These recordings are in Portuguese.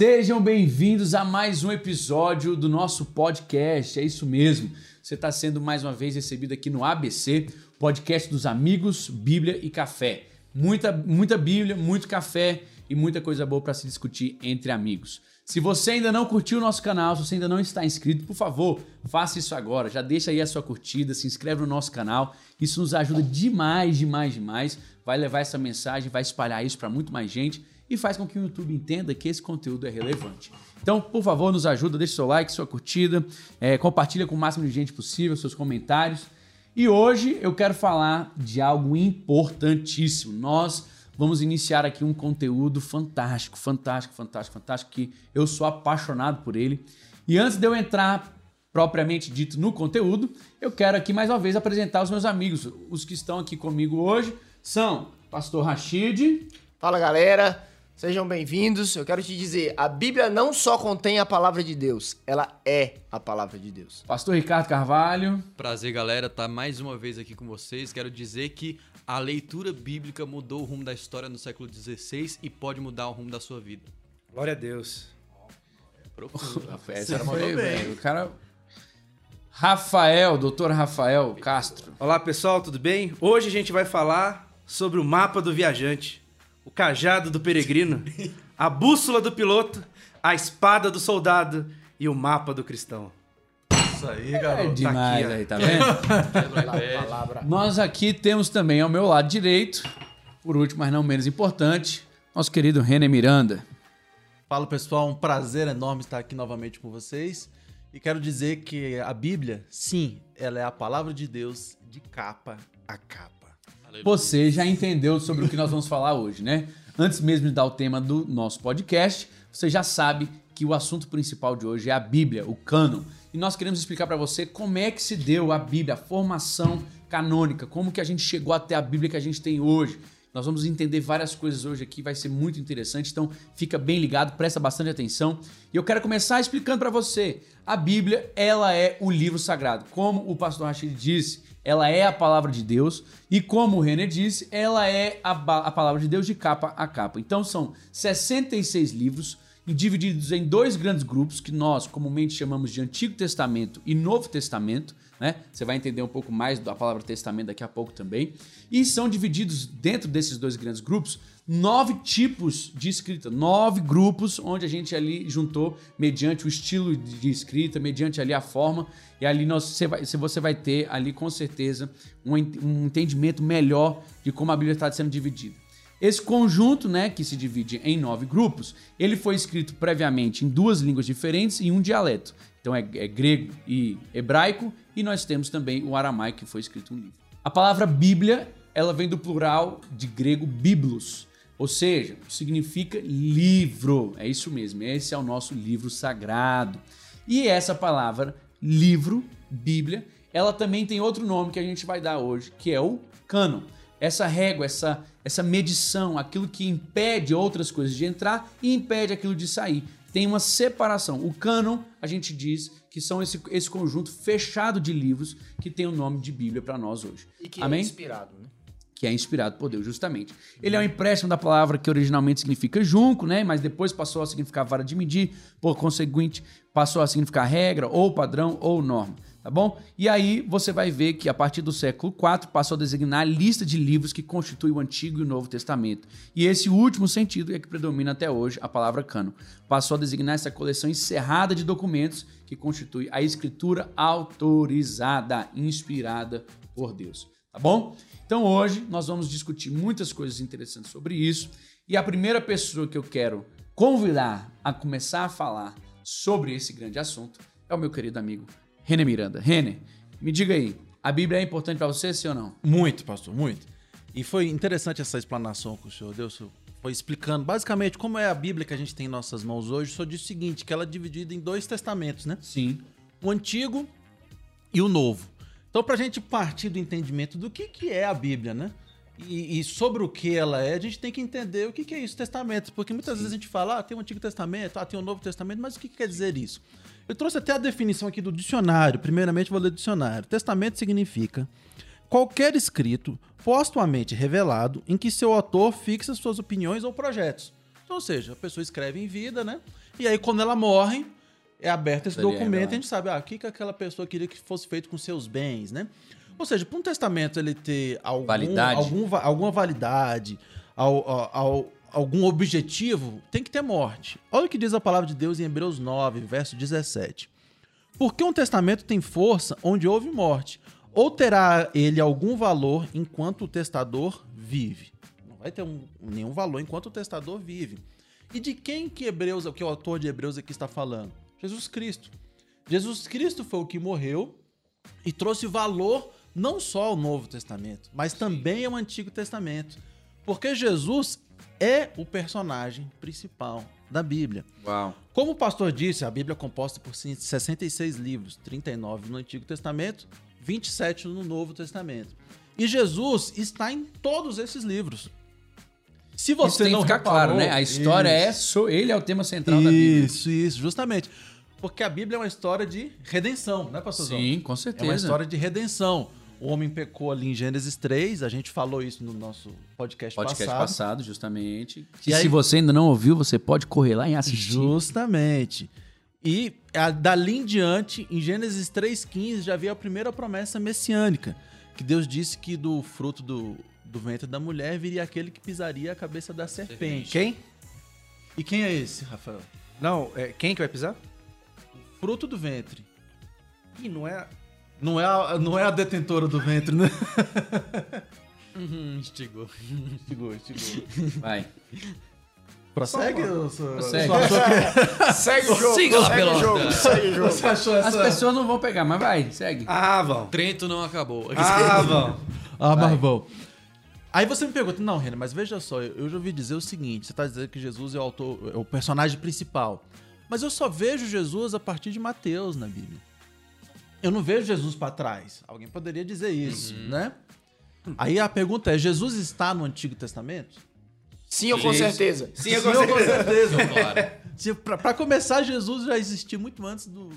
Sejam bem-vindos a mais um episódio do nosso podcast. É isso mesmo. Você está sendo mais uma vez recebido aqui no ABC, podcast dos amigos, Bíblia e Café. Muita, muita Bíblia, muito café e muita coisa boa para se discutir entre amigos. Se você ainda não curtiu o nosso canal, se você ainda não está inscrito, por favor, faça isso agora. Já deixa aí a sua curtida, se inscreve no nosso canal. Isso nos ajuda demais, demais, demais. Vai levar essa mensagem, vai espalhar isso para muito mais gente e faz com que o YouTube entenda que esse conteúdo é relevante. Então, por favor, nos ajuda, deixe seu like, sua curtida, é, compartilha com o máximo de gente possível, seus comentários. E hoje eu quero falar de algo importantíssimo. Nós vamos iniciar aqui um conteúdo fantástico, fantástico, fantástico, fantástico, que eu sou apaixonado por ele. E antes de eu entrar propriamente dito no conteúdo, eu quero aqui mais uma vez apresentar os meus amigos. Os que estão aqui comigo hoje são Pastor Rashid. Fala galera, Sejam bem-vindos. Eu quero te dizer, a Bíblia não só contém a palavra de Deus, ela é a palavra de Deus. Pastor Ricardo Carvalho. Prazer, galera, estar tá mais uma vez aqui com vocês. Quero dizer que a leitura bíblica mudou o rumo da história no século XVI e pode mudar o rumo da sua vida. Glória a Deus. Essa era foi, bem. O cara Rafael, doutor Rafael Castro. Olá, pessoal, tudo bem? Hoje a gente vai falar sobre o mapa do viajante o cajado do peregrino, a bússola do piloto, a espada do soldado e o mapa do cristão. Isso aí, garoto. É demais tá aqui, aí, tá vendo? Nós aqui temos também ao meu lado direito, por último, mas não menos importante, nosso querido René Miranda. Fala pessoal, um prazer enorme estar aqui novamente com vocês. E quero dizer que a Bíblia, sim, ela é a palavra de Deus de capa a capa. Você já entendeu sobre o que nós vamos falar hoje, né? Antes mesmo de dar o tema do nosso podcast, você já sabe que o assunto principal de hoje é a Bíblia, o cânon. E nós queremos explicar para você como é que se deu a Bíblia, a formação canônica, como que a gente chegou até a Bíblia que a gente tem hoje. Nós vamos entender várias coisas hoje aqui, vai ser muito interessante, então fica bem ligado, presta bastante atenção. E eu quero começar explicando para você. A Bíblia, ela é o livro sagrado. Como o pastor Rachid disse, ela é a palavra de Deus e como o René disse, ela é a, a palavra de Deus de capa a capa. Então são 66 livros divididos em dois grandes grupos que nós comumente chamamos de Antigo Testamento e Novo Testamento. Né? Você vai entender um pouco mais da palavra testamento daqui a pouco também. E são divididos dentro desses dois grandes grupos nove tipos de escrita, nove grupos onde a gente ali juntou mediante o estilo de escrita, mediante ali a forma, e ali nós, você, vai, você vai ter ali com certeza um, um entendimento melhor de como a Bíblia está sendo dividida. Esse conjunto, né, que se divide em nove grupos, ele foi escrito previamente em duas línguas diferentes e um dialeto. Então é, é grego e hebraico, e nós temos também o aramaico que foi escrito um livro. A palavra Bíblia, ela vem do plural de grego biblos, ou seja, significa livro. É isso mesmo, esse é o nosso livro sagrado. E essa palavra, livro, Bíblia, ela também tem outro nome que a gente vai dar hoje, que é o cânon. Essa régua, essa, essa medição, aquilo que impede outras coisas de entrar e impede aquilo de sair. Tem uma separação. O cânon, a gente diz que são esse, esse conjunto fechado de livros que tem o nome de Bíblia para nós hoje. E que é Amém? é inspirado, né? que é inspirado por Deus, justamente. Ele é um empréstimo da palavra que originalmente significa junco, né? Mas depois passou a significar vara de medir, por conseguinte, passou a significar regra, ou padrão, ou norma. Tá bom? E aí você vai ver que a partir do século IV passou a designar a lista de livros que constitui o Antigo e o Novo Testamento. E esse último sentido é que predomina até hoje a palavra cano. Passou a designar essa coleção encerrada de documentos que constitui a escritura autorizada, inspirada por Deus. Tá bom? Então hoje nós vamos discutir muitas coisas interessantes sobre isso e a primeira pessoa que eu quero convidar a começar a falar sobre esse grande assunto é o meu querido amigo René Miranda. René, me diga aí, a Bíblia é importante para você, sim ou não? Muito, pastor, muito. E foi interessante essa explanação que o senhor deu, senhor foi explicando basicamente como é a Bíblia que a gente tem em nossas mãos hoje. Senhor disse o seguinte, que ela é dividida em dois testamentos, né? Sim. O Antigo e o Novo. Então, para a gente partir do entendimento do que, que é a Bíblia, né? E, e, sobre o que ela é, a gente tem que entender o que, que é isso, testamento. Porque muitas Sim. vezes a gente fala, ah, tem o Antigo Testamento, ah, tem o Novo Testamento, mas o que, que quer dizer isso? Eu trouxe até a definição aqui do dicionário. Primeiramente, vou ler o dicionário. Testamento significa qualquer escrito postumamente revelado em que seu autor fixa suas opiniões ou projetos. Então, ou seja, a pessoa escreve em vida, né? E aí, quando ela morre, é aberto esse Ali é documento e a gente sabe ah, o que, que aquela pessoa queria que fosse feito com seus bens, né? Ou seja, para um testamento ele ter algum, Validade. algum alguma validade, ao- ao- ao- algum objetivo, tem que ter morte. Olha o que diz a palavra de Deus em Hebreus 9, verso 17. Porque um testamento tem força onde houve morte, ou terá ele algum valor enquanto o testador vive. Não vai ter um- nenhum valor enquanto o testador vive. E de quem que Hebreus, que o autor de Hebreus aqui está falando? Jesus Cristo. Jesus Cristo foi o que morreu e trouxe valor não só ao Novo Testamento, mas também ao Antigo Testamento. Porque Jesus é o personagem principal da Bíblia. Uau. Como o pastor disse, a Bíblia é composta por 66 livros, 39 no Antigo Testamento, 27 no Novo Testamento. E Jesus está em todos esses livros. Se Isso você tem que não ficar reparou, claro, né? A história Isso. é, ele é o tema central da Bíblia. Isso, isso, justamente. Porque a Bíblia é uma história de redenção, né, pastorzão? Sim, com É certeza. uma história de redenção. O homem pecou ali em Gênesis 3, a gente falou isso no nosso podcast, Podcast passado. passado, justamente. E E aí- se você ainda não ouviu, você pode correr lá e assistir. Justamente. E a- dali em diante, em Gênesis 3,15, já havia a primeira promessa messiânica. Que Deus disse que do fruto do, do ventre da mulher viria aquele que pisaria a cabeça da serpente. Quem? E quem é esse, Rafael? Não, é, quem que vai pisar? Fruto do ventre. Ih, não é. Não é a, não é a detentora do ventre, né? Uhum, instigou. Estigou, estigou. Vai. Prossegue, Prossegue. que- Segue o jogo, Siga lá, segue o pelota. jogo, segue o jogo. Você achou As essa... pessoas não vão pegar, mas vai, segue. Ah, vão. Trento não acabou. Ah, vão. Ah, Vai. Marvão. Aí você me pergunta, não, Renan, mas veja só, eu eu já ouvi dizer o seguinte: você tá dizendo que Jesus é o, autor, é o personagem principal. Mas eu só vejo Jesus a partir de Mateus na Bíblia. Eu não vejo Jesus para trás. Alguém poderia dizer isso, né? Aí a pergunta é: Jesus está no Antigo Testamento? Sim, com Sim. certeza. Sim, eu Sim, com certeza. Claro. Pra começar, Jesus já existia muito antes do,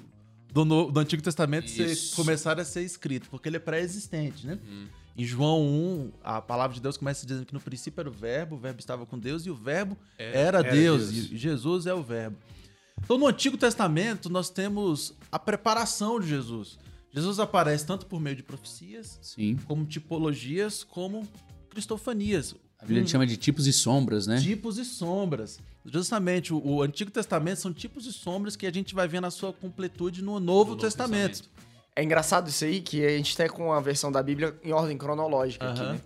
do, No- do Antigo Testamento ser, começar a ser escrito, porque ele é pré-existente, né? Em João 1, a palavra de Deus começa dizendo que no princípio era o verbo, o verbo estava com Deus e o verbo era, era Deus, Deus. e Jesus é o verbo. Então no Antigo Testamento nós temos a preparação de Jesus. Jesus aparece tanto por meio de profecias, Sim. como tipologias, como cristofanias. A Bíblia chama de tipos e sombras, né? Tipos e sombras. Justamente, o, o Antigo Testamento são tipos e sombras que a gente vai ver na sua completude no Novo, Novo Testamento. Testamento. É engraçado isso aí, que a gente tá com a versão da Bíblia em ordem cronológica aqui, né?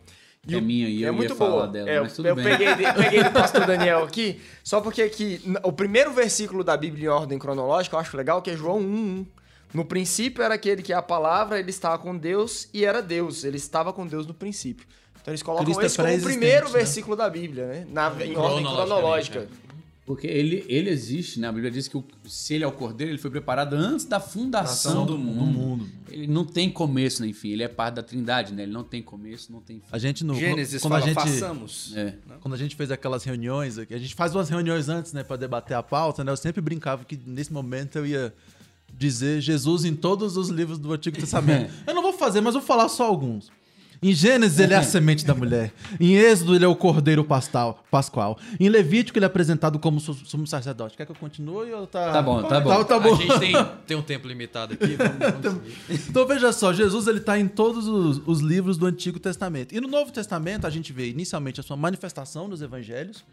Que é minha e eu é ia muito falar boa. dela, É, mas tudo eu bem. Peguei, de- peguei do pastor Daniel aqui, só porque aqui, o primeiro versículo da Bíblia em ordem cronológica, eu acho legal, que é João 1, 1. No princípio era aquele que é a palavra, ele estava com Deus e era Deus. Ele estava com Deus no princípio. Então eles colocam Cristo é esse como o primeiro né? versículo da Bíblia, né? Na, em ordem cronológica. Né? Porque ele, ele existe, né? A Bíblia diz que o- se ele é o cordeiro, ele foi preparado antes da fundação do mundo. Ele não tem começo nem fim. Ele é parte da trindade, né? Ele não tem começo, não tem fim. A gente no Gênesis quando fala, a gente façamos. É. quando a gente fez aquelas reuniões, aqui, a gente faz umas reuniões antes, né, para debater a pauta, né? Eu sempre brincava que nesse momento eu ia dizer Jesus em todos os livros do Antigo Testamento. eu não vou fazer, mas vou falar só alguns. Em Gênesis ele é a semente da mulher. Em Êxodo ele é o cordeiro pastal, pascual. Em Levítico ele é apresentado como su- sumo sacerdote. Quer que eu continue ou tá... Tá bom, tá bom. Tá, tá bom. A gente tem, tem um tempo limitado aqui. Vamos, vamos seguir. Então veja só, Jesus ele está em todos os, os livros do Antigo Testamento. E no Novo Testamento a gente vê inicialmente a sua manifestação nos evangelhos,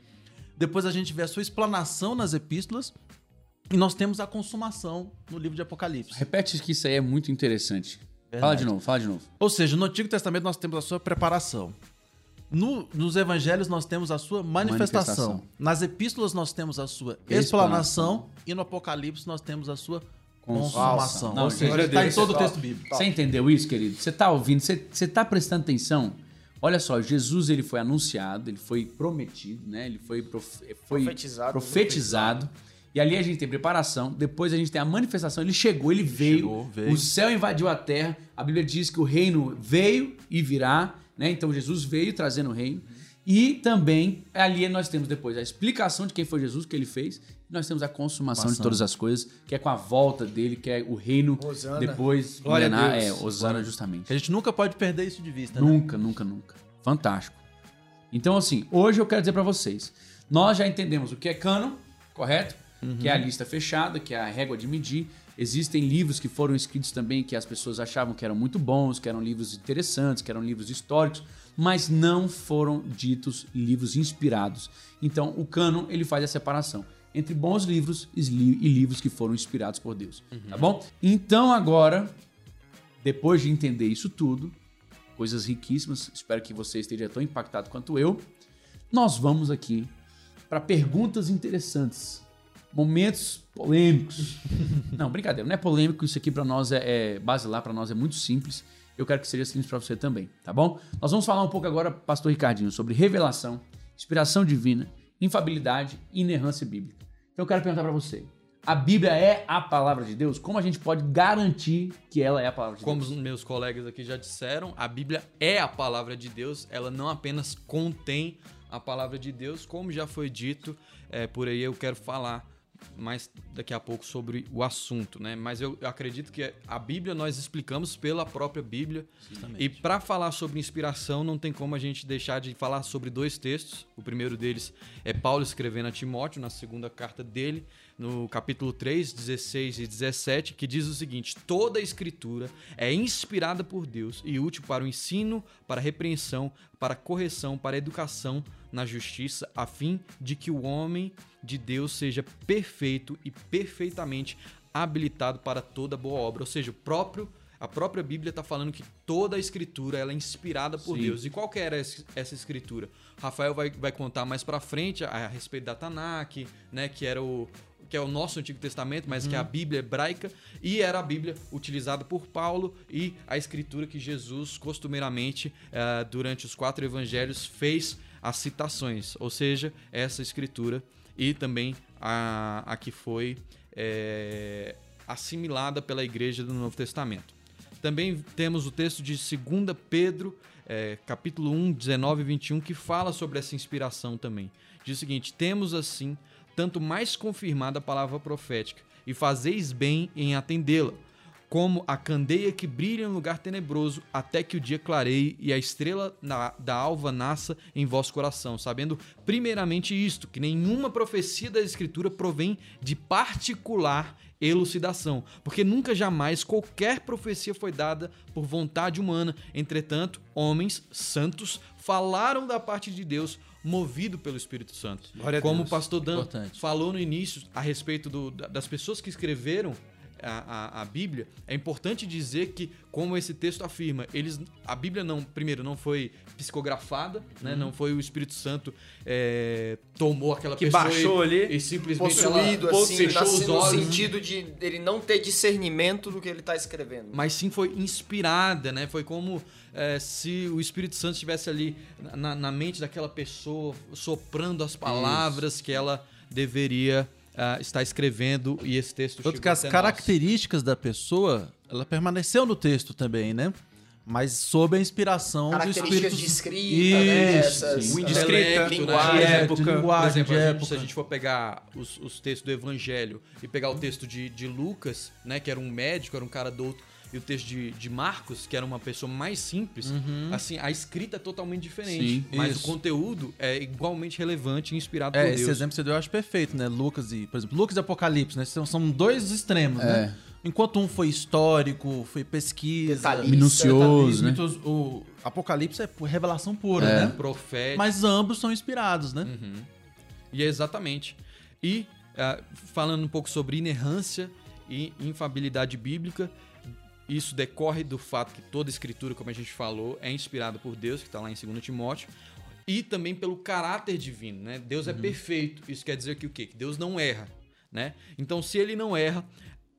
depois a gente vê a sua explanação nas epístolas, e nós temos a consumação no livro de Apocalipse. Repete que isso aí é muito interessante. Verdade. Fala de novo, fala de novo. Ou seja, no Antigo Testamento nós temos a sua preparação. No- nos evangelhos nós temos a sua manifestação. Manifestação. Nas epístolas nós temos a sua Explanação. explanação. E no Apocalipse nós temos a sua Consumação. Não, Ou seja, está em todo o texto bíblico. Você entendeu isso, querido? Você tá ouvindo? Você, você tá prestando atenção? Olha só, Jesus ele foi anunciado, ele foi prometido, né? Ele foi, prof- foi Profetizado. profetizado. E ali a gente tem preparação, depois a gente tem a manifestação. Ele chegou, ele veio, Chegou, veio. o céu invadiu a terra. A Bíblia diz que o reino veio e virá, né? Então Jesus veio trazendo o reino. E também ali nós temos depois a explicação de quem foi Jesus, o que ele fez. E nós temos a consumação de Consumação. todas as coisas, que é com a volta dele, que é o reino Hosana. depois. Glória a milenar. Deus. É, Osana justamente. A gente nunca pode perder isso de vista, né? Nunca, nunca, nunca. Fantástico. Então, assim, hoje eu quero dizer pra vocês: nós já entendemos o que é cano, correto? Que é a lista fechada, que é a régua de medir. Existem livros que foram escritos também que as pessoas achavam que eram muito bons, que eram livros interessantes, que eram livros históricos, mas não foram ditos livros inspirados. Então, o cânon ele faz a separação entre bons livros e li- e livros que foram inspirados por Deus, tá bom? Então, agora, depois de entender isso tudo, coisas riquíssimas, espero que você esteja tão impactado quanto eu, nós vamos aqui para perguntas interessantes, momentos polêmicos. não, brincadeira, não é polêmico, isso aqui para nós é, é basilar, para nós é muito simples. Eu quero que seja simples para você também, tá bom? Nós vamos falar um pouco agora, pastor Ricardinho, sobre revelação, inspiração divina, infabilidade e inerrância bíblica. Então eu quero perguntar para você, a Bíblia é a palavra de Deus? Como a gente pode garantir que ela é a palavra de Como Deus? os meus colegas aqui já disseram, a Bíblia é a palavra de Deus, ela não apenas contém a palavra de Deus, como já foi dito é, por aí, eu quero falar mais daqui a pouco sobre o assunto, né? Mas eu acredito que a Bíblia nós explicamos pela própria Bíblia. E para falar sobre inspiração, não tem como a gente deixar de falar sobre dois textos. O primeiro deles é Paulo escrevendo a Timóteo, na segunda carta dele, no capítulo 3, 16 e 17, que diz o seguinte: Toda a escritura é inspirada por Deus e útil para o ensino, para a repreensão, para a correção, para a educação na justiça, a fim de que o homem de Deus seja perfeito e perfeitamente habilitado para toda boa obra. Ou seja, o próprio a própria Bíblia está falando que toda a escritura ela é inspirada por Sim. Deus. E qual que era essa escritura? Rafael vai, vai contar mais para frente a, a respeito da Tanakh, né, que era o que é o nosso Antigo Testamento, mas que é a Bíblia hebraica, e era a Bíblia utilizada por Paulo e a escritura que Jesus costumeiramente eh, durante os quatro evangelhos fez as citações, ou seja, essa escritura e também a, a que foi eh, assimilada pela igreja do Novo Testamento. Também temos o texto de 2 Pedro, eh, capítulo 1, 19 e 21, que fala sobre essa inspiração também. Diz o seguinte: Temos assim, tanto mais confirmada a palavra profética, e fazeis bem em atendê-la, como a candeia que brilha em lugar tenebroso, até que o dia clareie e a estrela na- da alva nasça em vosso coração, sabendo primeiramente isto, que nenhuma profecia da Escritura provém de particular elucidação, porque nunca jamais qualquer profecia foi dada por vontade humana. Entretanto, homens santos falaram da parte de Deus, movido pelo Espírito Santo. Glória Como Deus. o pastor Dan Importante. falou no início a respeito do- da- das pessoas que escreveram a, a- a Bíblia, é importante dizer que, como esse texto afirma, eles, a Bíblia não, primeiro, não foi psicografada, né? Uhum. Não foi o Espírito Santo é, tomou aquela Que pessoa baixou e, ali. e simplesmente Possuído, ela assim, fechou os no olhos. sentido de ele não ter discernimento do que ele tá escrevendo. mas sim foi inspirada, né? Foi como é, se o Espírito Santo estivesse ali na, na mente daquela pessoa, soprando as palavras que ela deveria ah, estar escrevendo e esse texto Tanto que as até nós. características da pessoa, ela permaneceu no texto também, né? Mas sob a inspiração do Características Espírito de escrita, né? Essas, sim. O eh, intelecto, né? linguagem. De É, época. de Por linguagem, exemplo, de a gente- época. se a gente for pegar os, os textos do Evangelho e pegar o texto de, de Lucas, né, que era um médico, era um cara douto, e o texto de, de Marcos, que era uma pessoa mais simples, assim, a escrita é totalmente diferente. Sim, mas isso. o conteúdo é igualmente relevante e inspirado É, por esse Deus. exemplo que você deu eu acho perfeito, né? Lucas e, por exemplo, Lucas e Apocalipse, né? São, são dois extremos, É. né? Enquanto um foi histórico, foi pesquisa, Detalhista. Minucioso, né? O Apocalipse é revelação pura, É. né? Profético. Mas ambos são inspirados, né? E é exatamente. E ah, falando um pouco sobre inerrância e infabilidade bíblica, isso decorre do fato que toda escritura, como a gente falou, é inspirada por Deus, que está lá em 2 Timóteo, e também pelo caráter divino, né? Deus é perfeito. Isso quer dizer que o quê? Que Deus não erra, né? Então, se ele não erra,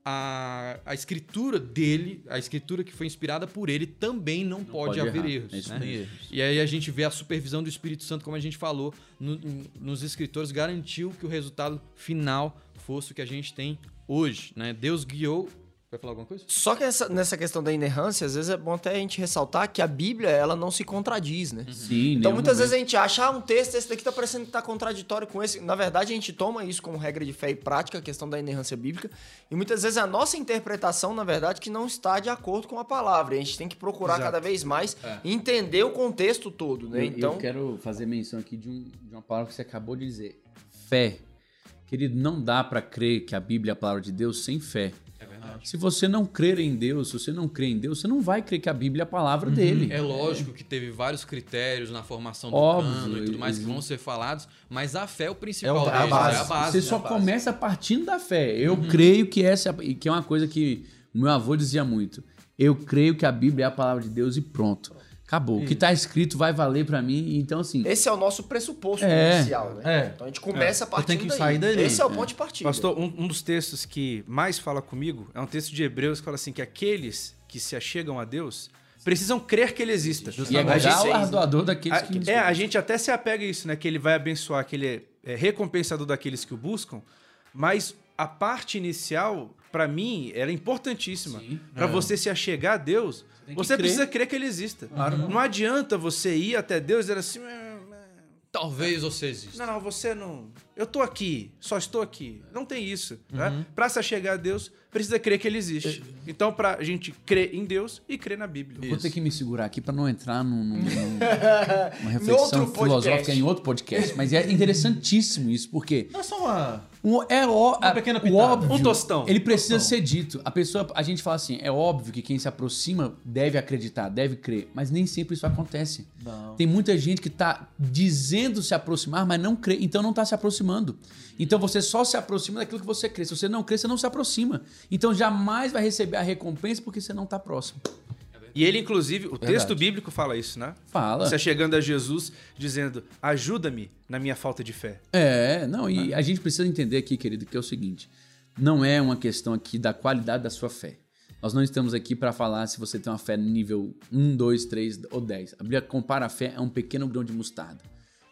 a, a escritura dele, a escritura que foi inspirada por ele, também não, pode, pode haver errar. erros. É isso né? Erros. E aí a gente vê a supervisão do Espírito Santo, como a gente falou, no- nos escritores, garantiu que o resultado final fosse o que a gente tem hoje, né? Deus guiou... Vai falar alguma coisa? Só que essa- nessa questão da inerrância, às vezes é bom até a gente ressaltar que a Bíblia, ela não se contradiz, né? Sim, Então, muitas vezes a momento. gente acha, ah, um texto, esse daqui tá parecendo que tá contraditório com esse. Na verdade, a gente toma isso como regra de fé e prática, a questão da inerrância bíblica. E muitas vezes a nossa interpretação, na verdade, que não está de acordo com a palavra. E a gente tem que procurar Exato. cada vez mais entender o contexto todo, né? Eu, então, eu quero fazer menção aqui de, um- de uma palavra que você acabou de dizer. Fé. Querido, não dá para crer que a Bíblia é a palavra de Deus sem fé. É verdade. Se você não crer em Deus, se você não crê em Deus, você não vai crer que a Bíblia é a palavra dele. É lógico que teve vários critérios na formação do Óbvio, cano e tudo mais que vão ser falados, mas a fé é o principal É o- é a deles, base. é a base. Você só é a base. começa partindo da fé. Eu creio que essa é a- que é uma coisa que o meu avô dizia muito. Eu creio que a Bíblia é a palavra de Deus e pronto. Acabou. O que está escrito vai valer para mim. Então, assim, Esse é o nosso pressuposto É. inicial, né? É. Então a gente começa a partir tem que daí. sair daí. Esse é o ponto de partida. Pastor, um, um dos textos que mais fala comigo é um texto de Hebreus que fala assim: que aqueles que se achegam a Deus precisam crer que ele exista. e é A gente- galardoador daqueles a, que é, a gente até se apega a isso, né? Que ele vai abençoar, que ele é, é recompensador daqueles que o buscam, mas a parte inicial, pra mim, era importantíssima. Sim. Pra você se achegar a Deus, você crer. precisa crer que ele exista. Não adianta você ir até Deus e dizer assim. "Ah, Talvez você exista. Não, não, você não. Eu tô aqui, só estou aqui. Não tem isso. Né? Pra se achegar a Deus, precisa crer que ele existe. Então, pra gente crer em Deus e crer na Bíblia. Vou ter que me segurar aqui para não entrar num, num- num- numa reflexão outro podcast. filosófica em outro podcast. Mas é interessantíssimo isso, porque Não é só uma. O- é ó, Uma pequena pitada. óbvio, Um tostão. Ele precisa ser dito. A pessoa, a gente fala assim, é óbvio que quem se aproxima deve acreditar, deve crer, mas nem sempre isso acontece. Não. Tem muita gente que tá dizendo se aproximar, mas não crê, então não tá se aproximando. Então você só se aproxima daquilo que você crê. Se você não crê, você não se aproxima. Então jamais vai receber a recompensa porque você não tá próximo. E ele, inclusive, o Verdade. texto bíblico fala isso, né? Fala. Você chegando a Jesus dizendo: ajuda-me na minha falta de fé. É, não, e a gente precisa entender aqui, querido, que é o seguinte: não é uma questão aqui da qualidade da sua fé. Nós não estamos aqui para falar se você tem uma fé no nível 1, 2, 3 ou 10. A Bíblia compara a fé a um pequeno grão de mostarda.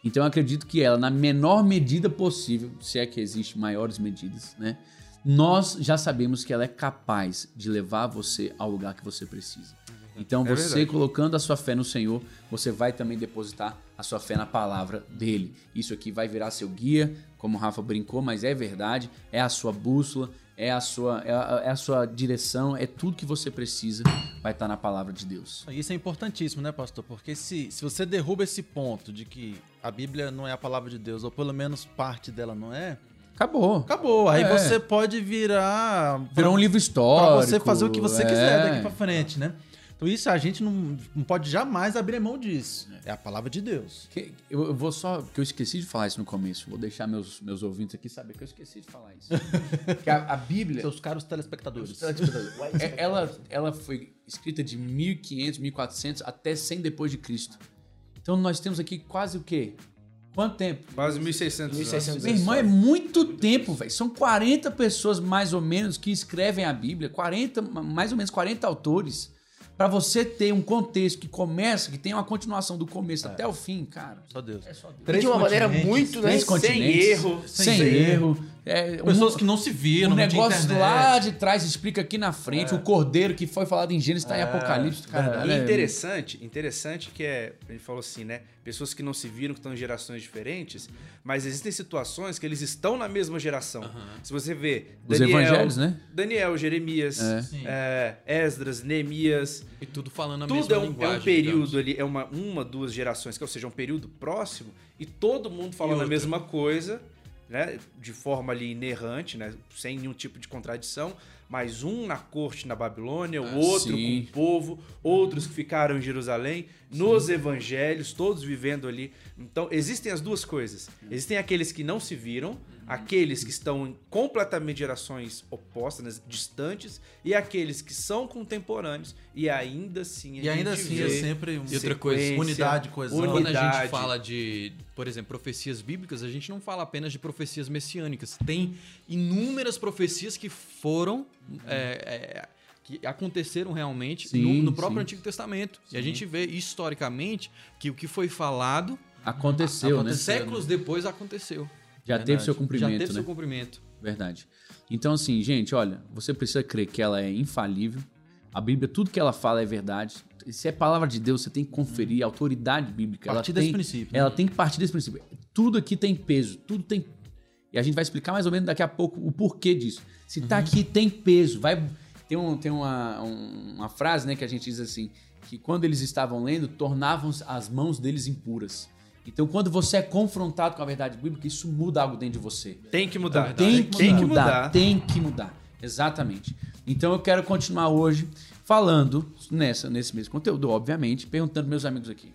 Então eu acredito que ela, na menor medida possível, se é que existe maiores medidas, né? Nós já sabemos que ela é capaz de levar você ao lugar que você precisa. Então É você verdade. colocando a sua fé no Senhor, você vai também depositar a sua fé na palavra dele. Isso aqui vai virar seu guia, como o Rafa brincou, mas é verdade, é a sua bússola, é a sua, é a, é a sua direção, é tudo que você precisa, vai estar na palavra de Deus. Isso é importantíssimo, né, pastor? Porque se, se você derruba esse ponto de que a Bíblia não é a palavra de Deus, ou pelo menos parte dela não é, Acabou. acabou. Aí É. você pode virar. Virou um livro Pra histórico. você fazer o que você é. quiser daqui pra frente, né? Então isso a gente não, não pode jamais abrir mão disso. É a palavra de Deus. Que- Eu, eu vou só. Porque eu esqueci de falar isso no começo. Vou deixar meus, meus ouvintes aqui saber que eu esqueci de falar isso. que a, a Bíblia. Seus caros telespectadores. é- ela, ela foi escrita de 1500, 1400 até 100 depois de Cristo. Então nós temos aqui quase o quê? Quanto tempo? Quase 1.600 anos. 1600 Meu irmão, é muito tempo, velho. São 40 pessoas mais ou menos que escrevem a Bíblia, 40, mais ou menos 40 autores. Pra você ter um contexto que começa, que tem uma continuação do começo até o fim, cara. Só Deus. É só Deus. Três de uma maneira continentes, muito, né? Sem erro, sem, sem erro. É, um- Pessoas que não se viram, o negócio lá de trás explica aqui na frente. O cordeiro que foi falado em Gênesis está em Apocalipse. Cara, E é- interessante, interessante que é, ele falou assim, né? Pessoas que não se viram, que estão em gerações diferentes, mas existem situações que eles estão na mesma geração. Se você vê Os evangelhos, né? Daniel, Jeremias, é, Esdras, Neemias, E tudo falando a tudo mesma é um, é linguagem. um período digamos. ali, é uma, uma, duas gerações, que, ou seja, um período próximo, e todo mundo falando a mesma coisa, né? De forma ali inerrante, né? Sem nenhum tipo de contradição. Mas um na corte na Babilônia, o Ah, outro sim. com o povo, outros que ficaram em Jerusalém, nos evangelhos, todos vivendo ali. Então, existem as duas coisas. Existem aqueles que não se viram, aqueles que estão em completamente gerações opostas, né, distantes, e aqueles que são contemporâneos e ainda assim a E ainda assim vê é sempre um- E outra coisa, unidade, coesão. Quando a gente unidade. fala de, por exemplo, profecias bíblicas, a gente não fala apenas de profecias messiânicas. Tem inúmeras profecias que foram. é, é, que aconteceram realmente Sim, no, no próprio sim. Antigo Testamento. E a gente vê historicamente que o que foi falado, Aconteceu, né? séculos depois aconteceu. Já teve seu Já cumprimento, teve né? seu cumprimento. Verdade. Então, assim, gente, olha, você precisa crer que ela é infalível. A Bíblia, tudo que ela fala é verdade. Se é palavra de Deus, você tem que conferir a autoridade bíblica. Partir ela desse tem, princípio, né? Ela tem que partir desse princípio. Tudo aqui tem peso, tudo tem. E a gente vai explicar mais ou menos daqui a pouco o porquê disso. Se tá aqui, tem peso. Vai. Tem, um, tem uma, um- uma frase, né, que a gente diz assim: que quando eles estavam lendo, tornavam as mãos deles impuras. Então, quando você é confrontado com a verdade bíblica, isso muda algo dentro de você. Tem que mudar. Então, tem, que, Tem que mudar, mudar. Tem que mudar. Exatamente. Então eu quero continuar hoje falando nessa, nesse mesmo conteúdo, obviamente, perguntando meus amigos aqui.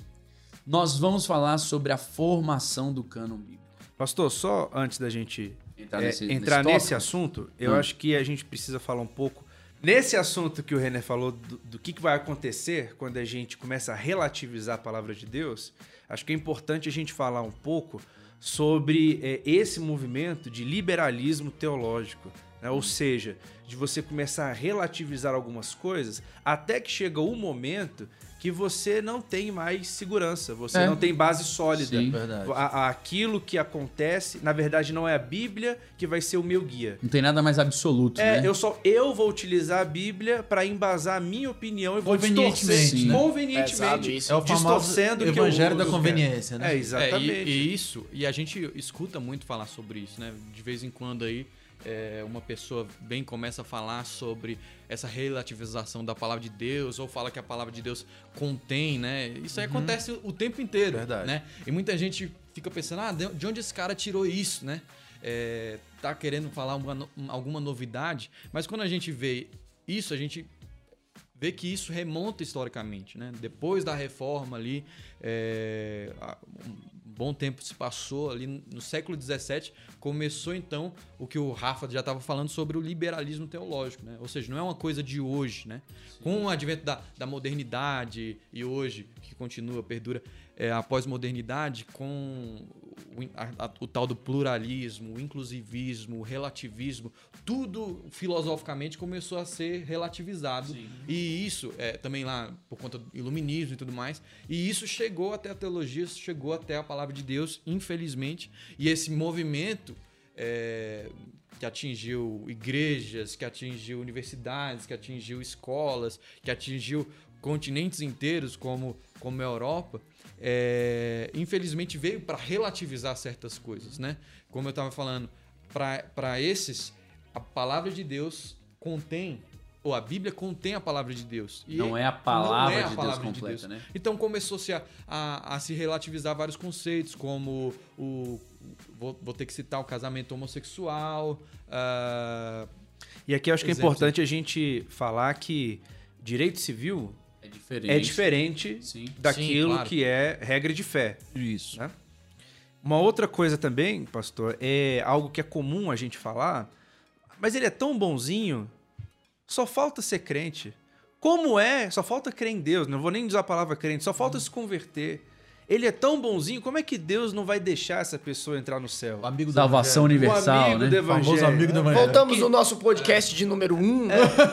Nós vamos falar sobre a formação do cânon bíblico. Pastor, só antes da gente Entrar é, nesse- entrar nesse nesse, assunto, eu Hum. acho que a gente precisa falar um pouco. Nesse assunto que o René falou, do, do que, que vai acontecer quando a gente começa a relativizar a palavra de Deus, acho que é importante a gente falar um pouco sobre é, esse movimento de liberalismo teológico. né? Ou seja, de você começar a relativizar algumas coisas até que chega o momento que você não tem mais segurança, você É. não tem base sólida. Sim. Verdade. A- a- aquilo que acontece, na verdade, não é a Bíblia que vai ser o meu guia. Não tem nada mais absoluto, É, né? eu só eu vou utilizar a Bíblia para embasar a minha opinião e vou Convenientemente, distorcer né? convenientemente, Pesado isso. É o distorcendo o que evangelho eu- da conveniência, né? É, É, exatamente. e, e isso, e a gente escuta muito falar sobre isso, né? De vez em quando aí, é, uma pessoa bem começa a falar sobre essa relativização da palavra de Deus, ou fala que a palavra de Deus contém, né? Isso aí acontece o tempo inteiro, Verdade. né? E muita gente fica pensando, ah, de de onde esse cara tirou isso, né? É, tá querendo falar uma alguma novidade, mas quando a gente vê isso, a gente vê que isso remonta historicamente, né? Depois da reforma ali, é, bom tempo se passou ali no século XVII, começou então o que o Rafa já estava falando sobre o liberalismo teológico, né? Ou seja, não é uma coisa de hoje, né? Com o advento da, da modernidade e hoje, que continua, perdura, é, a pós-modernidade, com o, a- a- o tal do pluralismo, o inclusivismo, o relativismo, tudo filosoficamente começou a ser relativizado. E isso, é, também lá por conta do iluminismo e tudo mais, e isso chegou até a teologia, isso chegou até a palavra de Deus, infelizmente. E esse movimento é, que atingiu igrejas, que atingiu universidades, que atingiu escolas, que atingiu continentes inteiros como, como a Europa, é, infelizmente veio para relativizar certas coisas, né? Como eu estava falando, para esses, a palavra de Deus contém, ou a Bíblia contém a palavra de Deus. E Não é a não palavra é a de palavra Deus de completa, Deus. né? Então começou-se a, a, a se relativizar vários conceitos, como o. Vou, vou ter que citar o casamento homossexual. ah, E aqui eu acho que é importante a gente falar que direito civil É diferente. é diferente Sim. daquilo Sim, claro. que é regra de fé. Isso. né? Uma outra coisa também, pastor, é algo que é comum a gente falar, mas ele é tão bonzinho, só falta ser crente. Como é? Só falta crer em Deus, não vou nem usar a palavra crente, só falta se converter. Ele é tão bonzinho, como é que Deus não vai deixar essa pessoa entrar no céu? O amigo do Salvação evangelho. universal, o amigo né? do O famoso evangelho. amigo do evangelho. Voltamos no nosso podcast de número 1. Um,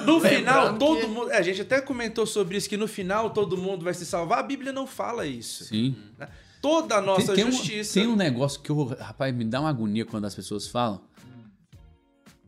No final, todo que- mundo. é, a gente até comentou sobre isso, que no final todo mundo vai se salvar. A Bíblia não fala isso. Sim. né? Toda a nossa tem, tem justiça. Um, tem um negócio que, eu, rapaz, me dá uma agonia quando as pessoas falam.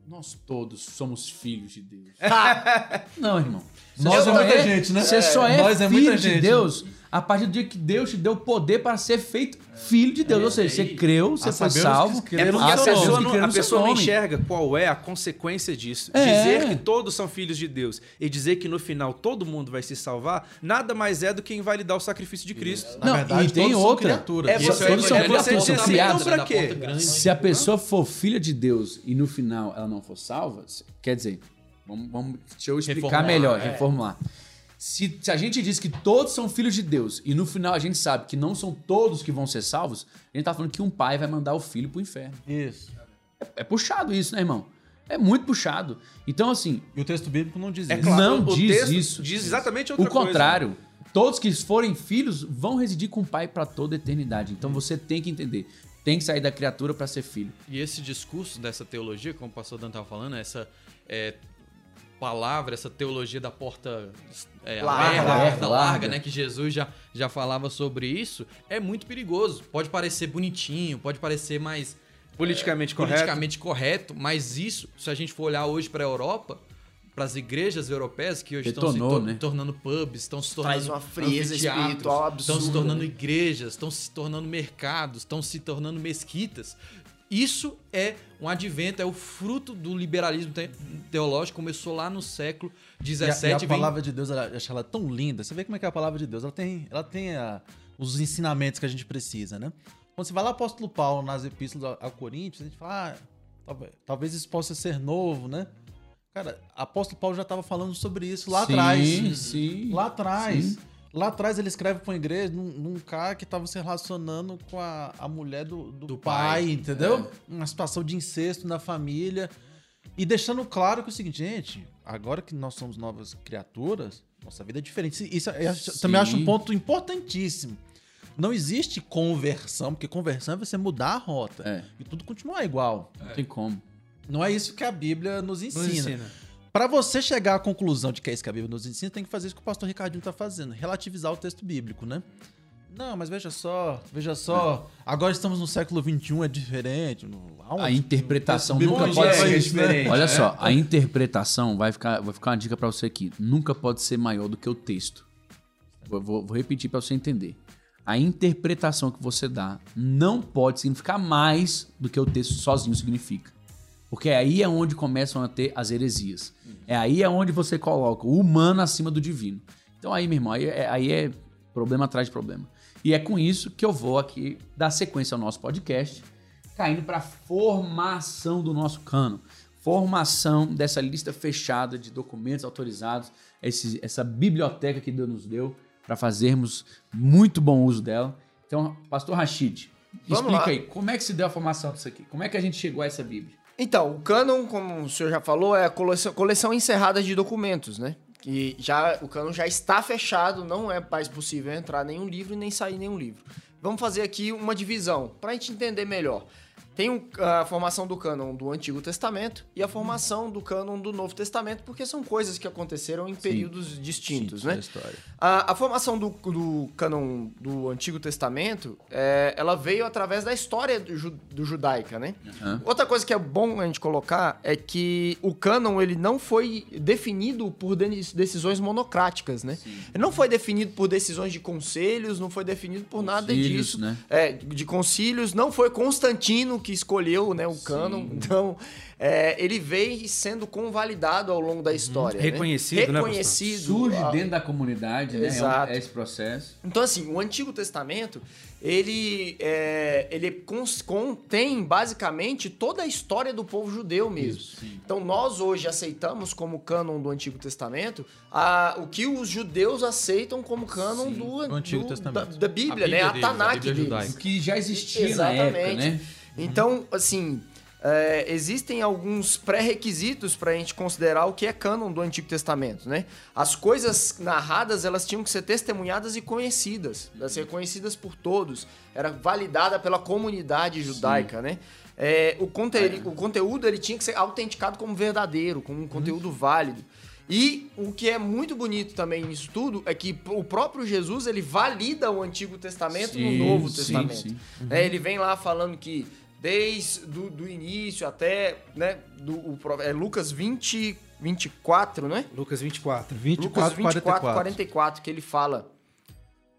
Nós todos somos filhos de Deus. não, irmão. Nós é só muita gente, né? Você só é Nós é filho muita de gente, Deus a partir do dia que Deus te deu poder para ser feito filho de Deus. Ou seja, você creu, você a foi salvo. que É porque a pessoa não, a pessoa não enxerga qual é a consequência disso. É. Dizer que todos são filhos de Deus e dizer que no final todo mundo vai se salvar, nada mais é do que invalidar o sacrifício de Cristo. Na Não, verdade, e tem todos são outra. criaturas. É você- é todos são criaturas, são criados. quê? Se a pessoa for filha de Deus e no final ela não for salva, quer dizer, vamos, vamos- deixa eu explicar Reformular, melhor, é. Se, se a gente diz que todos são filhos de Deus e no final a gente sabe que não são todos que vão ser salvos, a gente tá falando que um pai vai mandar o filho pro inferno. Isso. É puxado isso, né, irmão? É muito puxado. Então, assim, E o texto bíblico não diz É isso. claro, Não o diz texto isso. Diz exatamente outra o coisa. contrário. Todos que forem filhos vão residir com o pai para toda a eternidade. Então você tem que entender. Tem que sair da criatura para ser filho. E esse discurso dessa teologia, como o pastor Dan estava falando, essa é, palavra, essa teologia da porta é, Larga, aberta, larga, larga. larga, né? Que Jesus já, já falava sobre isso, é muito perigoso. Pode parecer bonitinho, pode parecer mais Politicamente correto. politicamente correto, mas isso, se a gente for olhar hoje para a Europa, para as igrejas europeias que hoje estão se Detonou, né? tornando pubs, estão se tornando Traz uma frieza espiritual estão se absurda, tornando igrejas, estão se tornando mercados, estão se tornando mesquitas. Isso é um advento, é o fruto do liberalismo te- teológico, começou lá no século E a, XVII. e a vem- palavra de Deus, ela, eu acho ela tão linda. Você vê como é que é a palavra de Deus. Ela tem, ela tem a, os ensinamentos que a gente precisa, né? Quando você vai lá apóstolo Paulo nas epístolas ao Coríntios, a gente fala, ah, talvez, talvez isso possa ser novo, né? Cara, apóstolo Paulo já estava falando sobre isso lá Sim, atrás. sim. Lá atrás. Sim. Lá atrás ele escreve para uma igreja num, num cara que estava se relacionando com a, a mulher do, do, Do pai, pai. entendeu? Uma situação de incesto na família. E deixando claro que é o seguinte, gente, agora que nós somos novas criaturas, nossa vida é diferente. Isso eu Sim. também acho um ponto importantíssimo. Não existe conversão, porque conversão é você mudar a rota. É. E tudo continuar igual. Não tem como. Não é isso que a Bíblia nos Nos ensina. Para você chegar à conclusão de que é isso que a Bíblia nos ensina, tem que fazer isso que o pastor Ricardinho está fazendo, relativizar o texto bíblico, né? Não, mas veja só, veja só, agora estamos no século XXI, é diferente. aonde? A interpretação nunca pode é ser né? diferente. Olha só, a interpretação vai ficar, vai ficar uma dica pra você aqui. Nunca pode ser maior do que o texto. Vou, vou- vou repetir pra você entender. A interpretação que você dá não pode significar mais do que o texto sozinho significa. Porque aí é onde começam a ter as heresias. É aí é onde você coloca o humano acima do divino. Então aí, meu irmão, aí é, aí é problema atrás de problema. E é com isso que eu vou aqui dar sequência ao nosso podcast, caindo para a formação do nosso cano. Formação dessa lista fechada de documentos autorizados, esse- essa biblioteca que Deus nos deu para fazermos muito bom uso dela. Então, Pastor Rashid, Vamos explica lá. aí, como é que se deu a formação disso aqui? Como é que a gente chegou a essa Bíblia? Então, o cânon, como o senhor já falou, é a coleção, coleção encerrada de documentos, né? Que já, o cânon já está fechado, não é mais possível entrar nenhum livro e nem sair nenhum livro. Vamos fazer aqui uma divisão, para a gente entender melhor. Tem um- a formação do cânon do Antigo Testamento e a formação do cânon do Novo Testamento, porque são coisas que aconteceram em períodos distintos, né? história. A, a formação do, do cânon do Antigo Testamento, é, ela veio através da história do, do judaica, né? Aham. Outra coisa que é bom a gente colocar é que o cânon ele não foi definido por de- decisões monocráticas, né? Ele não foi definido por decisões de conselhos, não foi definido por nada Concílios, disso. né? É, de concílios, não foi Constantino que escolheu né, o cânon. Então, é, ele veio sendo convalidado ao longo da história. né? Reconhecido, né? Reconhecido. Surge a- dentro da comunidade, né? É um- Exato. É esse processo. então, assim, o Antigo Testamento, ele, é, ele contém basicamente toda a história do povo judeu mesmo. então, nós hoje aceitamos como cânon do Antigo Testamento a- o que os judeus aceitam como cânon do, do Antigo do- Testamento. Da, da Bíblia, A né? Bíblia A deles, a Tanakh deles. judaica. Que já existia na época, né? Então, assim, é, existem alguns pré-requisitos para a gente considerar o que é cânon do Antigo Testamento, né? As coisas narradas, elas tinham que ser testemunhadas e conhecidas, elas ser conhecidas por todos, era validada pela comunidade judaica, né? É, o, conte- o conteúdo ele tinha que ser autenticado como verdadeiro, como um conteúdo válido. E o que é muito bonito também nisso tudo é que o próprio Jesus ele valida o Antigo Testamento Sim, no Novo sim, Testamento. sim. Né, ele vem lá falando que desde do, do início até né, do, o, é Lucas 20, 24, né? Lucas 24. 24, Lucas 24, 44. 44, que ele fala.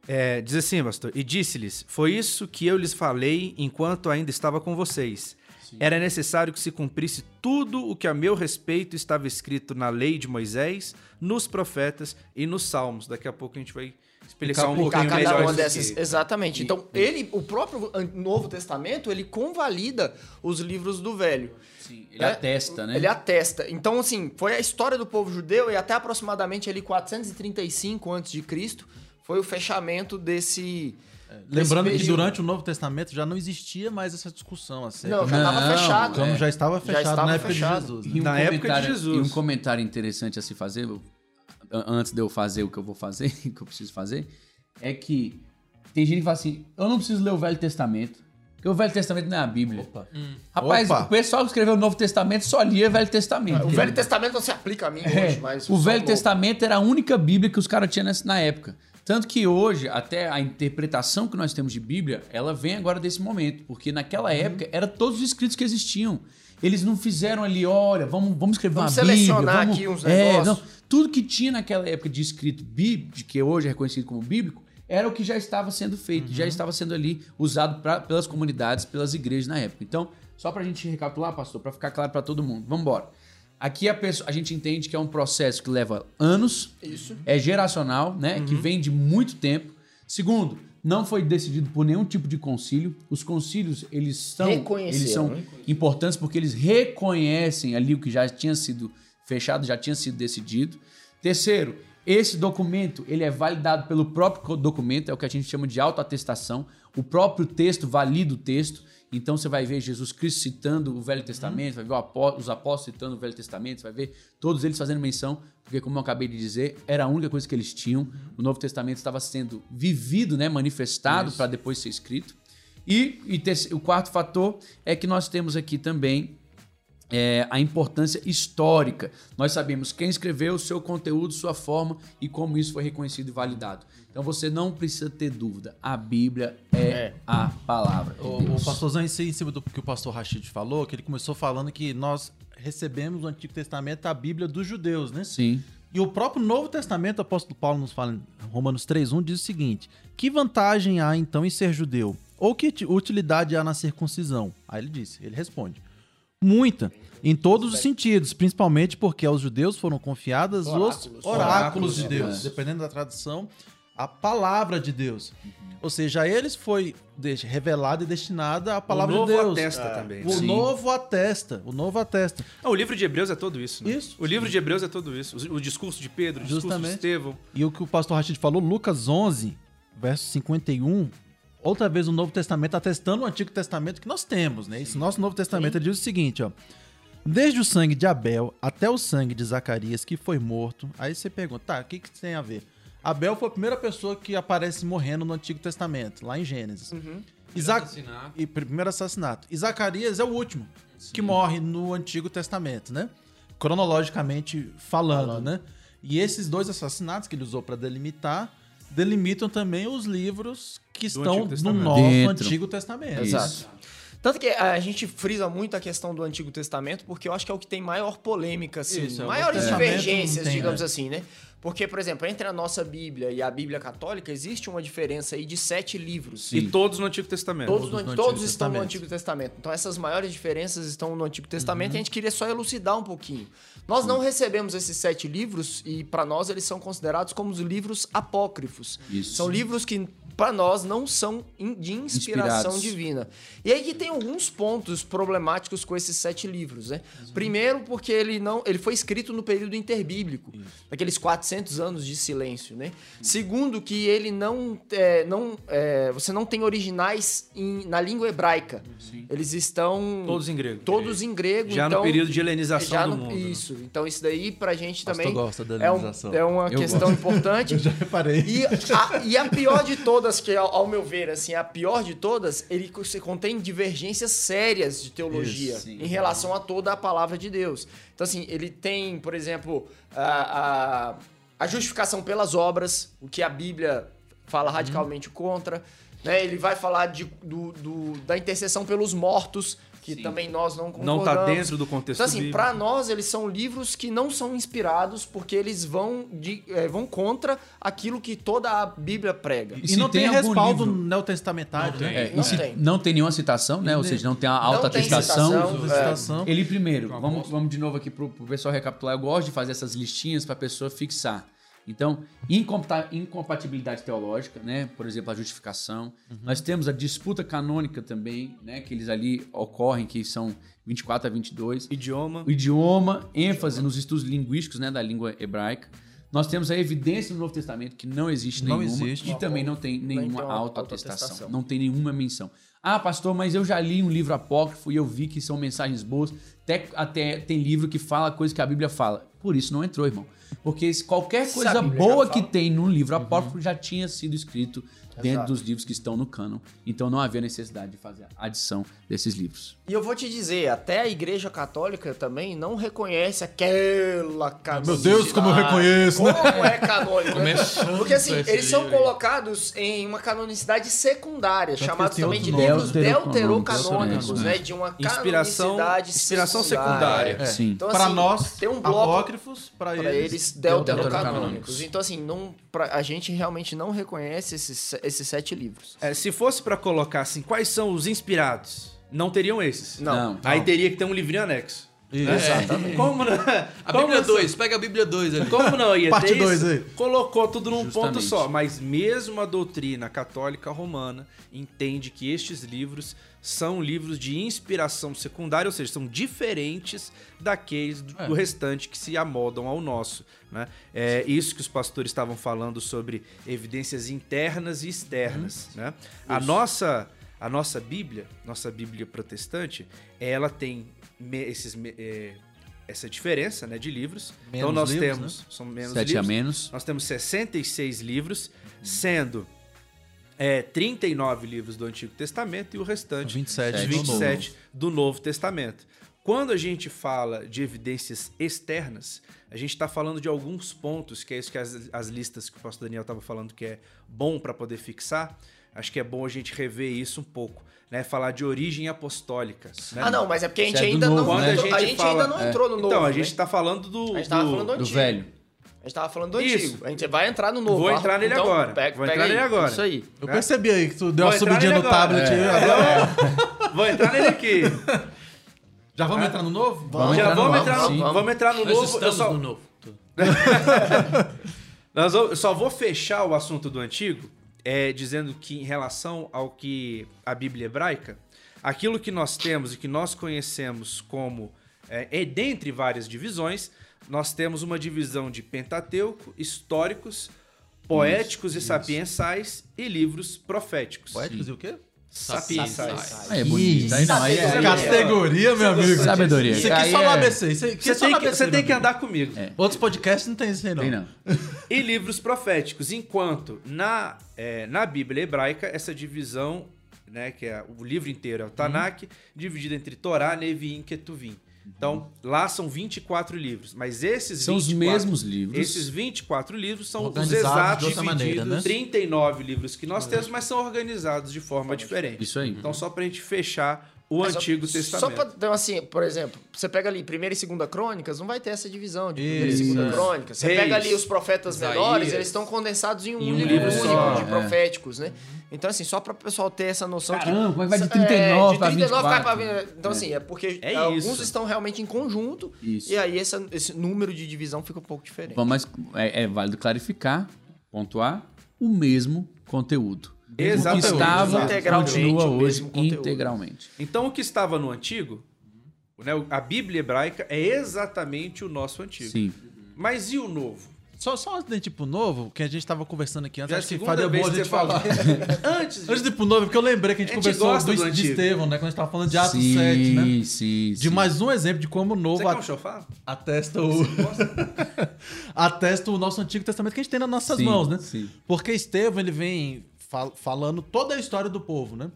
É, diz assim, pastor. E disse-lhes: Foi isso que eu lhes falei enquanto ainda estava com vocês. Era necessário que se cumprisse tudo o que a meu respeito estava escrito na lei de Moisés, nos profetas e nos salmos. Daqui a pouco a gente vai explicar um pouquinho Cada melhor uma dessas. aqui. Exatamente. Então, ele, o próprio Novo Testamento, ele convalida os livros do Velho. Sim, ele né? atesta, né? Ele atesta. Então, assim, foi a história do povo judeu e até aproximadamente ali 435 a.C. foi o fechamento desse. Lembrando desse que período. durante o Novo Testamento já não existia mais essa discussão. Assim, Não, já Não, estava fechado. o cano é. já estava Já fechado estava na época fechado. de Jesus. E né? um Na época de comentário- Jesus. E um comentário interessante a se fazer, antes de eu fazer o que eu vou fazer, que eu preciso fazer, é que tem gente que fala assim: eu não preciso ler o Velho Testamento, porque o Velho Testamento não é a Bíblia. Rapaz, Opa. o pessoal que escreveu o Novo Testamento só lia o Velho Testamento. O Velho Testamento não se aplica a mim É, hoje, mas. o Velho. Testamento era a única Bíblia que os caras tinham na época. Tanto que hoje, até a interpretação que nós temos de Bíblia, ela vem agora desse momento. Porque naquela Uhum. época, era todos os escritos que existiam. Eles não fizeram ali, olha, vamos, vamos escrever Vamos uma Bíblia. selecionar vamos- aqui uns É, negócios. não. Tudo que tinha naquela época de escrito bíblico, que hoje é reconhecido como bíblico, era o que já estava sendo feito, Uhum. já estava sendo ali usado pra- pelas comunidades, pelas igrejas na época. Então, só pra gente recapitular, pastor, pra ficar claro pra todo mundo. Vamos embora. Aqui a, pessoa, a gente entende que é um processo que leva anos, Isso. é geracional, né? Que vem de muito tempo. Segundo, não foi decidido por nenhum tipo de concílio. Os concílios, eles são, eles são né? importantes porque eles reconhecem ali o que já tinha sido fechado, já tinha sido decidido. Terceiro, esse documento, ele é validado pelo próprio documento, é o que a gente chama de autoatestação. O próprio texto valida o texto. Então você vai ver Jesus Cristo citando o Velho Testamento, vai ver os apóstolos citando o Velho Testamento, você vai ver todos eles fazendo menção, porque como eu acabei de dizer, era a única coisa que eles tinham. O Novo Testamento estava sendo vivido, né, manifestado para depois ser escrito. E, e terce- o quarto fator é que nós temos aqui também é, a importância histórica. Nós sabemos quem escreveu, o seu conteúdo, sua forma e como isso foi reconhecido e validado. Então você não precisa ter dúvida. A Bíblia é, a palavra de O, o Deus. pastorzão, em cima do que o pastor Rashid falou, que ele começou falando que nós recebemos o Antigo Testamento, a Bíblia dos judeus, né? Sim. E o próprio Novo Testamento, o apóstolo Paulo nos fala em Romanos 3.1, diz o seguinte, que vantagem há então em ser judeu? Ou que ti- utilidade há na circuncisão? Aí ele disse, ele responde, muita, em todos os sentidos, principalmente porque aos judeus foram confiadas os Oráculos. oráculos de Oráculos, Deus, é. dependendo da tradução, a palavra de Deus. Ou seja, a eles foi revelada e destinada a palavra o novo de Deus. atesta também. O Sim. novo atesta, o novo atesta. Ah, o livro de Hebreus é todo isso, né? Isso. O livro de Hebreus é todo isso. O, o discurso de Pedro, o discurso de Justamente. Estevão. E o que o pastor Rachid falou, Lucas 11, verso 51, outra vez o Novo Testamento atestando o Antigo Testamento que nós temos, né? Esse nosso Novo Testamento ele diz o seguinte, ó. Desde o sangue de Abel até o sangue de Zacarias que foi morto. Aí você pergunta, tá, o que, que tem a ver? Abel foi a primeira pessoa que aparece morrendo no Antigo Testamento, lá em Gênesis. Isaac- assassinato. E primeiro assassinato. E Zacarias é o último que morre no Antigo Testamento, né? Cronologicamente falando, né? E esses dois assassinatos que ele usou para delimitar delimitam também os livros que estão Antigo no Dentro. Antigo Testamento. Exato. Tanto que a gente frisa muito a questão do Antigo Testamento, porque eu acho que é o que tem maior polêmica, assim, Isso, é, maiores divergências, tem, digamos né? assim, né? Porque, por exemplo, entre a nossa Bíblia e a Bíblia Católica, existe uma diferença aí de sete livros. E todos no Antigo Testamento. Todos, Todos no- no todos Antigo estão no Testamento. Antigo Testamento. Então, essas maiores diferenças estão no Antigo Testamento Uhum. e a gente queria só elucidar um pouquinho. Nós não recebemos esses sete livros e, para nós, eles são considerados como os livros apócrifos. Isso. São livros que, para nós, não são de inspiração Inspirados. divina. E aí que tem alguns pontos problemáticos com esses sete livros, né? Primeiro, porque ele não, ele foi escrito no período interbíblico, aqueles 400 anos de silêncio, né? Segundo, que ele não, é, não é, você não tem originais em- na língua hebraica. Eles estão Todos em grego. todos em grego. Já então, no período de helenização já do no- mundo. né? Isso. Então isso daí pra gente também gosta da é, um- é uma Eu questão importante. Já reparei. E a, e a pior de todas, que ao, ao meu ver, assim, a pior de todas, ele contém divergências sérias de teologia Isso, sim. em relação a toda a palavra de Deus. Então, assim, ele tem, por exemplo, a, a, a justificação pelas obras, o que a Bíblia fala radicalmente contra. Né? Ele vai falar de, do, do- da intercessão pelos mortos, que também nós não concordamos. Não tá dentro do contexto Então, assim, pra nós, eles são livros que não são inspirados porque eles vão, de, eh, vão contra aquilo que toda a Bíblia prega. E E, se não tem, tem respaldo neotestamentário, né? É, Não se tem. não tem nenhuma citação, né? Ou seja, não tem a Não alta tem atestação. citação, é. Ele primeiro, vamos, vamos de novo aqui pro, pro pessoal recapitular. Eu gosto de fazer essas listinhas para a pessoa fixar. Então, incompa- incompatibilidade teológica, né? Por exemplo, a justificação. Nós temos a disputa canônica também, né? Que eles ali ocorrem, que são 24 a 22. Idioma. O idioma, ênfase nos estudos linguísticos, né? Da língua hebraica. Nós temos a evidência no Novo Testamento que não existe Não nenhuma. existe. E também não tem nenhuma autoatestação. Não tem nenhuma menção. Ah, pastor, mas eu já li um livro apócrifo e eu vi que são mensagens boas. Até, até tem livro que fala coisa que a Bíblia fala. Por isso não entrou, irmão. Porque qualquer coisa Bíblia boa que tem num livro Uhum. apócrifo já tinha sido escrito dentro Exato. dos livros que estão no cânon. Então não havia necessidade de fazer a adição desses livros. E eu vou te dizer, até a Igreja Católica também não reconhece aquela canonicidade. Meu Deus, como eu reconheço, né? Como é canônico, né? Porque assim, eles são colocados em uma canonicidade secundária, chamados também de livros deuterocanônicos, né? né? De uma Inspiração- canonicidade inspiração secundária. É. Sim. Então, assim, nós, tem um bloco apócrifos, pra para eles, eles deuterocanônicos. Então, assim, não, pra, a gente realmente não reconhece esses, esses sete livros. É, se fosse pra colocar assim, quais são os inspirados? Não teriam esses. Não. Não. Aí teria que ter um livrinho anexo. Exatamente. Como não, A como Bíblia não- 2, pega a Bíblia 2 ali. Como não ia Parte ter dois isso? aí. Colocou tudo num ponto Justamente. só. Mas mesmo a doutrina católica romana entende que estes livros são livros de inspiração secundária, ou seja, são diferentes daqueles do, do restante que se amoldam ao nosso. Né? É isso que os pastores estavam falando sobre evidências internas e externas. Né? A nossa a nossa Bíblia, nossa Bíblia protestante, ela tem me- esses me- é, essa diferença né, de livros. então Menos nós livros, temos são menos Sete a livros. menos. Nós temos 66 livros, sendo é, 39 livros do Antigo Testamento e o restante 27 os do 27 do Novo Testamento. Quando a gente fala de evidências externas, a gente está falando de alguns pontos, que é isso que as, as listas que o pastor Daniel estava falando que é bom para poder fixar. Acho que é bom a gente rever isso um pouco, né? Falar de origem apostólica. né? Ah, não, mas é porque a gente é ainda novo, não. Né? a entrou- gente, a gente fala, ainda não é. entrou no novo. Então, a né? gente está falando do, A gente tava do- falando do Do antigo. velho. A gente tava falando do Isso. antigo. A gente vai entrar no novo. Vou entrar nele Então, agora. Pega, Vou pega entrar aí. nele agora. Isso aí. Eu né? percebi aí que tu deu Vou uma subidinha no agora. tablet. É. agora- Vou entrar nele aqui. Já vamos entrar no novo? Vamos Já entrar no vamos novo, entrar, no, sim. vamos entrar no Nós novo. Eu estamos só, no novo. nós vamos- eu só vou fechar o assunto do antigo é, dizendo que em relação ao que a Bíblia hebraica, aquilo que nós temos e que nós conhecemos como é, é dentre várias divisões, nós temos uma divisão de Pentateuco, históricos, poéticos e sapiensais e livros proféticos. Poéticos e o quê? Sapiensais. Aí é bonito. Aí não, aí é, aí é- Categoria, meu amigo. Sabedoria. Isso aqui Aí só no é- ABC. Isso aqui Você tem, que, você tem que andar comigo. Outros podcasts não tem isso aí, não. Tem não. e livros proféticos, enquanto na, é, na Bíblia hebraica essa divisão, né, que é o livro inteiro é o Tanakh, dividido entre Torá, Neviim e Ketuvim. Então, lá são 24 livros, mas esses São os 24 mesmos livros. Esses 24 livros são os exatos outra maneira, né? 39 livros que nós temos, mas são organizados de forma diferente. Isso aí. Então, só pra gente fechar o Mas só- Antigo Só Testamento. pra, então, assim, por exemplo, você pega ali primeira e segunda crônicas, não vai ter essa divisão de primeira e segunda crônicas. Você Reis, pega ali os profetas Isaías. menores, eles estão condensados em um, Em um livro, livro único só, de é. proféticos, né? Então, assim, só para o pessoal ter essa noção Caramba, é que vai de É, 39 pra de 39 cai 24? pra 20. Então, assim, é porque É alguns isso. estão realmente em conjunto Isso. e aí essa- esse número de divisão fica um pouco diferente. Vamos, mas é, é válido clarificar, pontuar, o mesmo conteúdo. Exatamente. O que estava Integralmente continua o hoje mesmo conteúdo. integralmente. Então, o que estava no Antigo, né, a Bíblia hebraica é exatamente o nosso Antigo. Sim. Mas e o Novo? Só, só antes de ir pro novo, que a gente tava conversando aqui antes, Já é acho que segunda faria vez boa a que gente você fala. falar. Antes de... Antes de ir pro novo, porque eu lembrei que a gente, A gente conversou do, do de. Estevão, né? Quando a gente tava falando de Atos sim, 7, né? sim, De sim. mais um exemplo de como o Você novo quer a- um chofar? atesta o... atesta o nosso Antigo Testamento que a gente tem nas nossas Sim, mãos, né? sim. Porque Estevão, ele vem fal- falando toda a história do povo, né?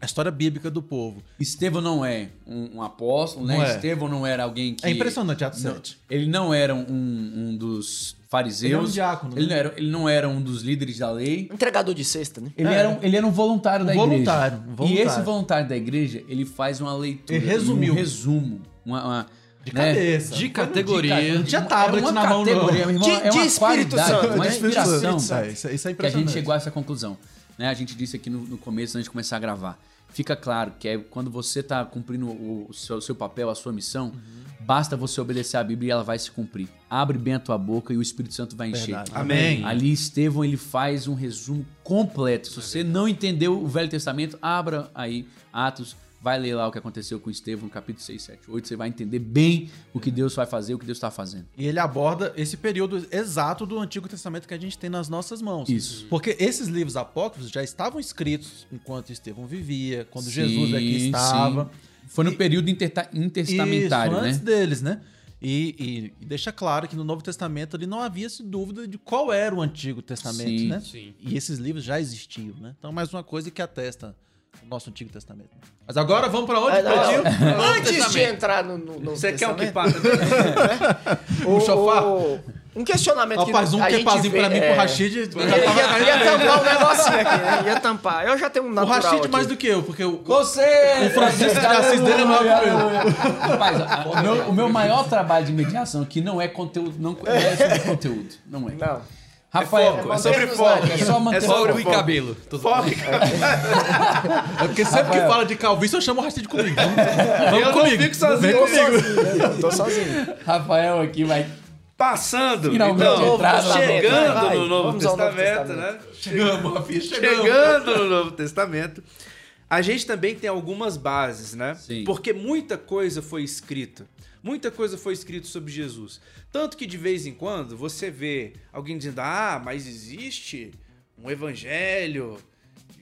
A história bíblica do povo. Estevão não é um, um apóstolo, né? Não é. Estevão não era alguém que. É impressionante, Atos Não, 7. ele não era um, um dos fariseus. Ele era um diácono, Ele né? não, era, ele não era um dos líderes da lei. Entregador de cesta, né? Ele, É. era, um, ele era um voluntário Um da voluntário, igreja. um voluntário. E esse voluntário da igreja, ele faz uma leitura. Ele resumiu. Um resumo. Uma, uma- De né? cabeça. De categoria. Não tinha tablet é na mão, não. meu irmão, De- é de uma Espírito qualidade, Santo, uma inspiração. É, isso, isso é que a impressionante. gente chegou a essa conclusão. Né? A gente disse aqui no, no começo, antes de começar a gravar. Fica claro que é quando você está cumprindo o, o seu, o seu papel, a sua missão, basta você obedecer a Bíblia e ela vai se cumprir. Abre bem a tua boca e o Espírito Santo vai encher. Verdade. Amém. Ali Estevão ele faz um resumo completo. Se você não entendeu o Velho Testamento, abra aí Atos, vai ler lá o que aconteceu com Estevão, no capítulo 6, 7, 8, você vai entender bem o que Deus vai fazer, o que Deus está fazendo. E ele aborda esse período exato do Antigo Testamento que a gente tem nas nossas mãos. Isso. Porque esses livros apócrifos já estavam escritos enquanto Estevão vivia, quando Sim, Jesus aqui estava. sim. Foi no E- período intertestamentário, Isso, antes né? deles, né? E, e- e deixa claro que no Novo Testamento ali não havia -se dúvida de qual era o Antigo Testamento, Sim, né? sim. E esses livros já existiam, né? Então, mais uma coisa que atesta o nosso Antigo Testamento. Mas agora vamos pra onde, Ah, não, Pedrinho? não. Antes de Testamento. entrar no, no, no Você quer um Testamento, kipá? o- Um chofar? o- Um questionamento Ó, faz um a gente vê, pra mim é, pro Rashid. já Ia, tava ia, ia tampar um negocinho aqui, né? Ia tampar. Eu já tenho um O natural Rashid aqui. mais do que eu, porque o, Você! o Francisco de Assis dele é maior que eu. Rapaz, a- o meu, o meu maior trabalho de mediação aqui não é conteúdo, não é sobre conteúdo. Não é. Não. Rafael, foco, é é sobre foco. É só manter É sobre o e foco. cabelo. Foco. É porque sempre que fala de calvície, eu chamo o Rastide comigo. Vamos Eu não comigo. fico sozinho. Vem comigo. Sozinho, tô sozinho. Rafael aqui vai. Passando, Finalmente então, entrado chegando. Vai, no Novo Testamento. né? Chegamos, Rafinha, chegamos. Chegando no Novo Testamento, a gente também tem algumas bases, né? Sim. Porque muita coisa foi escrita. Muita coisa foi escrita sobre Jesus. Tanto que de vez em quando você vê alguém dizendo: Ah, mas existe um evangelho.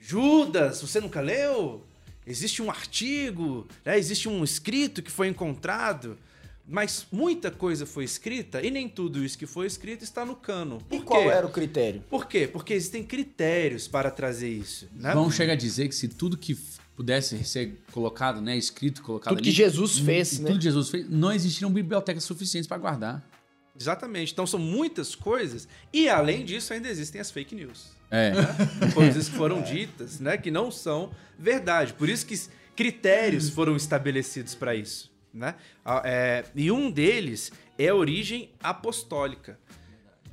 Judas, você nunca leu? Existe um artigo, né? existe um escrito que foi encontrado. Mas muita coisa foi escrita e nem tudo isso que foi escrito está no cano. Por E quê? qual era o critério? Por quê? Porque existem critérios para trazer isso. Né? Vamos chegar a dizer que se tudo que pudesse ser colocado, né, escrito, colocado Tudo ali, que Jesus fez, né? tudo que Jesus fez, não existiriam bibliotecas suficientes para guardar. Exatamente. Então são muitas coisas. E além disso, ainda existem as fake news. É. Coisas que foram ditas, né? Que não são verdade. Por isso que critérios foram estabelecidos para isso. Né? Ah, é, e um deles é a origem apostólica.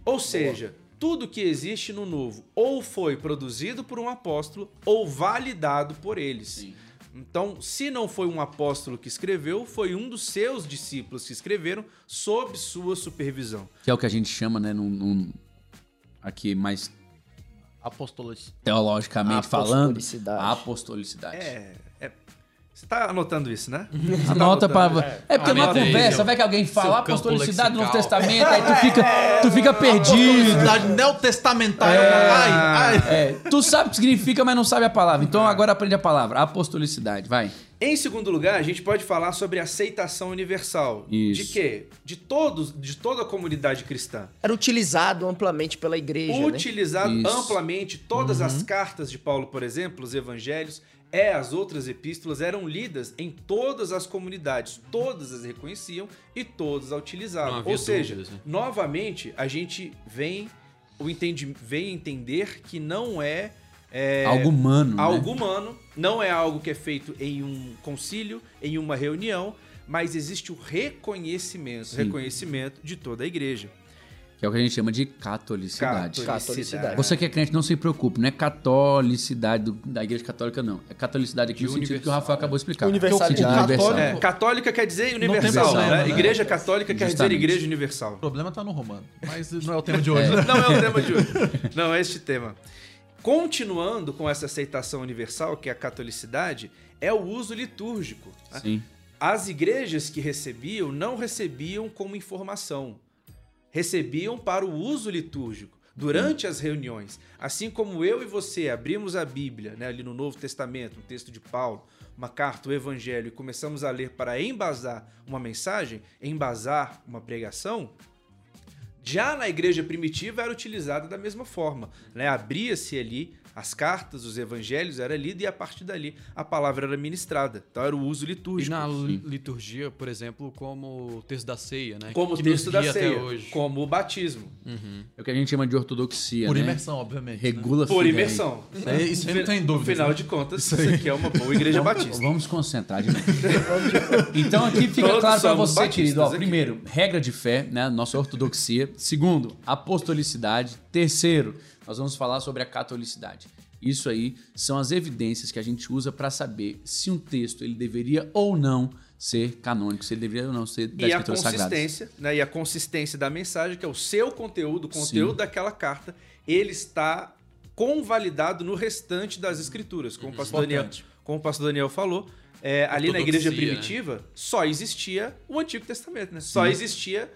Ou seja, tudo que existe no novo ou foi produzido por um apóstolo ou validado por eles. Sim. Então, se não foi um apóstolo que escreveu, foi um dos seus discípulos que escreveram sob sua supervisão. Que é o que a gente chama, né, num, num- aqui mais Apóstolos. teologicamente falando, Apostolicidade. a apostolicidade. É- Você tá anotando isso, né? Você Anota tá para. É, porque numa conversa, vai que alguém fala apostolicidade do Novo. Testamento, aí tu fica, tu fica perdido. Apostolicidade neotestamentária. Ai, ai. É, tu sabe o que significa, mas não sabe a palavra. Então agora aprende a palavra. Apostolicidade, vai. Em segundo lugar, a gente pode falar sobre aceitação universal. Isso. De quê? De todos, de toda a comunidade cristã. Era utilizado amplamente pela igreja, né? Utilizado Isso. amplamente todas as cartas de Paulo, por exemplo, os evangelhos, é as outras epístolas eram lidas em todas as comunidades, todas as reconheciam e todas a utilizavam. Ou seja, dúvidas, né? novamente a gente vem o entendi, vem entender que não é, é, Algo humano. né? algo humano, não é algo que é feito em um concílio, em uma reunião, mas existe o reconhecimento, Sim. reconhecimento de toda a igreja. Que é o que a gente chama de catolicidade. Catolicidade. Você que é crente, não se preocupe, não é catolicidade do- da igreja católica, não. É catolicidade aqui De no sentido que o Rafael acabou de explicar. Universalidade. É É, católica quer dizer universal, problema, né? né? Igreja católica quer dizer Justamente. igreja universal. O problema tá no romano. Mas não é o tema de hoje, né? Não é o tema de hoje. Não é este tema. Continuando com essa aceitação universal, que é a catolicidade, é o uso litúrgico. né? Sim. As igrejas que recebiam não recebiam como informação, recebiam para o uso litúrgico durante as reuniões. Assim como eu e você abrimos a Bíblia, né, ali no Novo Testamento, um texto de Paulo, uma carta, o Evangelho, e começamos a ler para embasar uma mensagem, embasar uma pregação, já na igreja primitiva era utilizada da mesma forma. Né? Abria-se ali as cartas, os evangelhos, era lido e a partir dali a palavra era ministrada. Então era o uso E litúrgico. na li- liturgia, por exemplo, como o texto da ceia, né? Como o texto da ceia, como o batismo. É o que a gente chama de ortodoxia, Por né? imersão, obviamente. né? Regula Por fidei. imersão. Isso aí, isso aí não tem dúvida. Afinal né? de contas, isso, aqui é uma boa igreja batista. Vamos concentrar de novo. então aqui fica Todos claro para você, querido. Ó, primeiro, regra de fé, né? Nossa ortodoxia. Segundo, apostolicidade. Terceiro, nós vamos falar sobre a catolicidade. Isso aí são as evidências que a gente usa para saber se um texto ele deveria ou não ser canônico, se ele deveria ou não ser da E a escritura sagrada. consistência, né? E a consistência da mensagem, que é o seu conteúdo, o conteúdo Sim. daquela carta, ele está convalidado no restante das escrituras. Como o pastor Daniel, como o pastor Daniel falou, é, ali na igreja né? primitiva só existia o Antigo Testamento, né? Só existia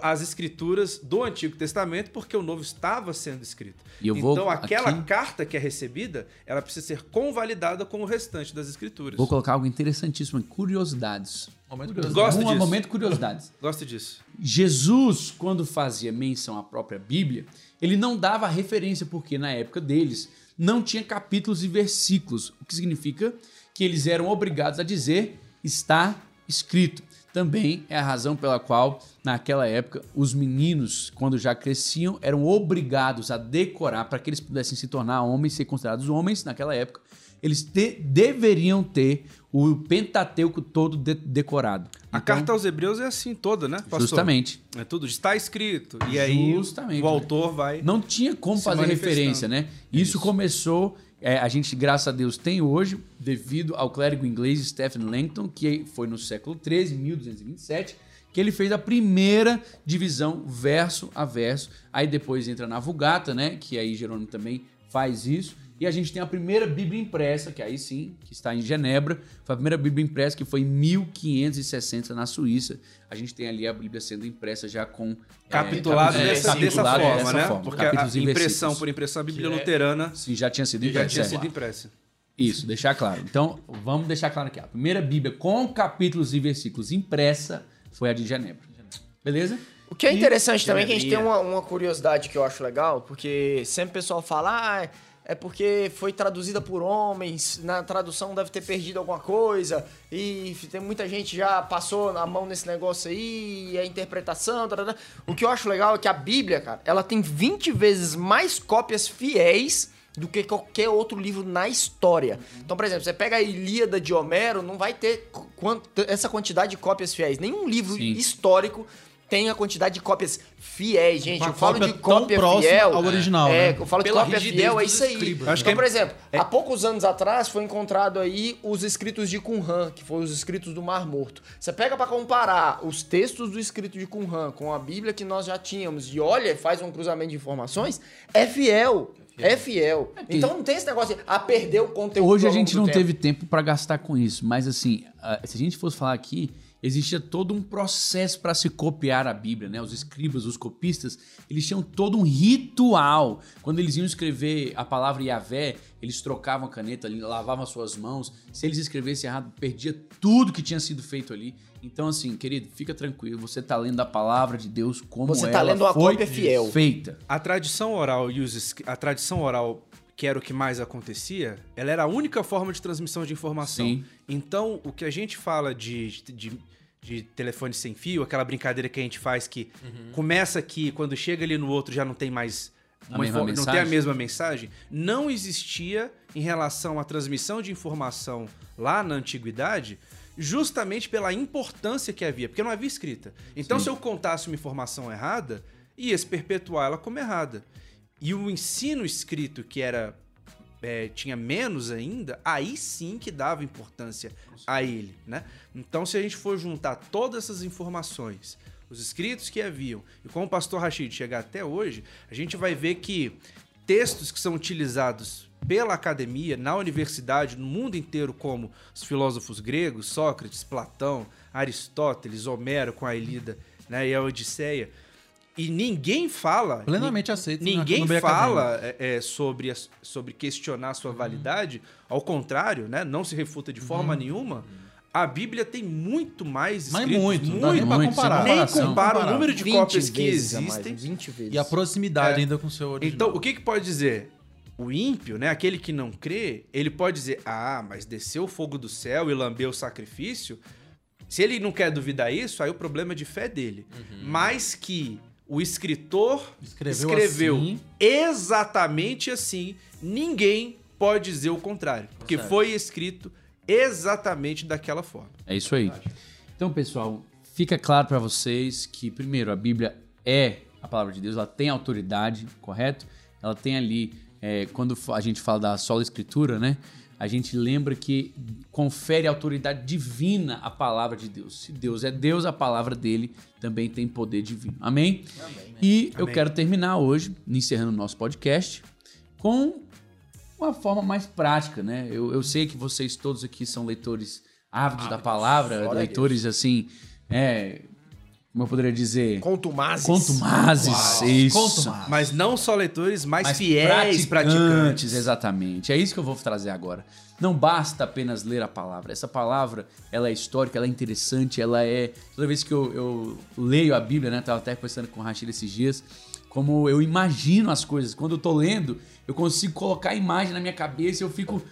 as escrituras do Antigo Testamento porque o Novo estava sendo escrito. E eu vou então aquela aqui- carta que é recebida, ela precisa ser convalidada com o restante das escrituras. Vou colocar algo interessantíssimo, curiosidades. Momento Gosto curiosidade. um disso. momento curiosidades. Gosto disso. Jesus, quando fazia menção à própria Bíblia, ele não dava referência, porque na época deles não tinha capítulos e versículos, o que significa que eles eram obrigados a dizer está escrito. Também é a razão pela qual, naquela época, os meninos, quando já cresciam, eram obrigados a decorar para que eles pudessem se tornar homens, ser considerados homens naquela época. eles te- deveriam ter o Pentateuco todo de- decorado. A Então, carta aos Hebreus é assim toda, né? pastor? Justamente. É tudo, está escrito. E aí Justamente, o autor vai. Não tinha como fazer referência, né? Isso, começou, é, a gente, graças a Deus, tem hoje, devido ao clérigo inglês Stephen Langton, que foi no século XIII, 1227, que ele fez a primeira divisão verso a verso. Aí depois entra na Vulgata, né? Que aí Jerônimo também faz isso. E a gente tem a primeira Bíblia impressa, que aí sim, que está em Genebra. Foi a primeira Bíblia impressa que foi em 1560 na Suíça. A gente tem ali a Bíblia sendo impressa já com... é, Capitulado é, dessa, dessa capitulado forma, dessa né? forma, Porque a capítulos e impressão versículos. por impressão, a Bíblia é- luterana Sim, já tinha sido já impressa. tinha é. sido impressa. Isso, deixar claro. Então, vamos deixar claro aqui. A primeira Bíblia com capítulos e versículos impressa foi a de Genebra. Beleza? O que é interessante também é que a gente tem uma, uma curiosidade que eu acho legal, porque sempre o pessoal fala, ah, é porque foi traduzida por homens, na tradução deve ter perdido alguma coisa, e tem muita gente já passou a mão nesse negócio aí, e a interpretação, tarará. o que eu acho legal é que a Bíblia, cara, ela tem 20 vezes mais cópias fiéis do que qualquer outro livro na história. Então, por exemplo, você pega a Ilíada de Homero, não vai ter essa quantidade de cópias fiéis. Nenhum livro Sim. histórico tem a quantidade de cópias fiéis, gente. Uma eu falo cópia de cópia fiel. ao original, É, né? eu falo de Pela cópia rigidez fiel, é isso aí. escribas. Acho então, que por exemplo, há poucos anos atrás foi encontrado aí os escritos de Qumran, que foram os escritos do Mar Morto. Você pega pra comparar os textos do escrito de Qumran com a Bíblia que nós já tínhamos e olha, faz um cruzamento de informações, é fiel. É fiel. Então não tem esse negócio de ah, perder o conteúdo. Hoje a gente não tempo. teve tempo para gastar com isso, mas assim, ah, se a gente fosse falar aqui, existia todo um processo para se copiar a Bíblia, né? Os escribas, os copistas, eles tinham todo um ritual. Quando eles iam escrever a palavra Yahvé, eles trocavam a caneta, ali, lavavam as suas mãos. Se eles escrevessem errado, perdia tudo que tinha sido feito ali. Então, assim, querido, fica tranquilo. Você tá lendo a palavra de Deus como Você ela tá lendo uma foi cópia fiel. feita. A tradição oral e os a tradição oral que era o que mais acontecia, ela era a única forma de transmissão de informação. Sim. Então, o que a gente fala de, de, de telefone sem fio, aquela brincadeira que a gente faz que começa aqui, quando chega ali no outro já não tem mais uma não tem a mesma mensagem, não existia em relação à transmissão de informação lá na antiguidade, justamente pela importância que havia, porque não havia escrita. Então, Sim. se eu contasse uma informação errada, ia se perpetuar ela como errada. E o ensino escrito, que era é, tinha menos ainda, aí sim que dava importância a ele, né? Então, se a gente for juntar todas essas informações, os escritos que haviam, e como o pastor Rashid chegar até hoje, a gente vai ver que textos que são utilizados pela academia, na universidade, no mundo inteiro, como os filósofos gregos, Sócrates, Platão, Aristóteles, Homero com a Ilíada né, e a Odisseia, e ninguém fala. Plenamente aceito Ninguém fala é, é, sobre, as- sobre questionar a sua validade. Ao contrário, né? Não se refuta de forma nenhuma. A Bíblia tem muito mais Mas escritos. muito, não muito, nem pra muito, comparar. nem compara o número de 20 cópias que a mais, existem. 20 vezes. E a proximidade É. ainda com o seu original. Então, o que, que pode dizer? O ímpio, né, aquele que não crê, ele pode dizer: ah, mas desceu o fogo do céu e lambeu o sacrifício. Se ele não quer duvidar isso, aí o problema é de fé dele. Mas que o escritor Escreveu escreveu, assim. exatamente assim, ninguém pode dizer o contrário. Porque Certo. foi escrito exatamente daquela forma. É isso aí. Então, pessoal, fica claro para vocês que, primeiro, a Bíblia é a palavra de Deus, ela tem autoridade, correto? Ela tem ali, é, quando a gente fala da sola escritura, né? A gente lembra que confere autoridade divina à palavra de Deus. Se Deus é Deus, a palavra dele também tem poder divino. Amém? E eu Amém. quero terminar hoje, encerrando o nosso podcast, com uma forma mais prática, né? Eu, eu sei que vocês todos aqui são leitores ávidos da palavra, leitores assim, é, como eu poderia dizer, Contumazes. contumazes, isso. Contumazes. Mas não só leitores, mas, Mas fiéis praticantes. Exatamente. É isso que eu vou trazer agora. Não basta apenas ler a palavra. Essa palavra, ela é histórica, ela é interessante, ela é... Toda vez que eu, eu leio a Bíblia, né? Tava até conversando com o Rachid esses dias, como eu imagino as coisas. Quando eu tô lendo, eu consigo colocar a imagem na minha cabeça e eu fico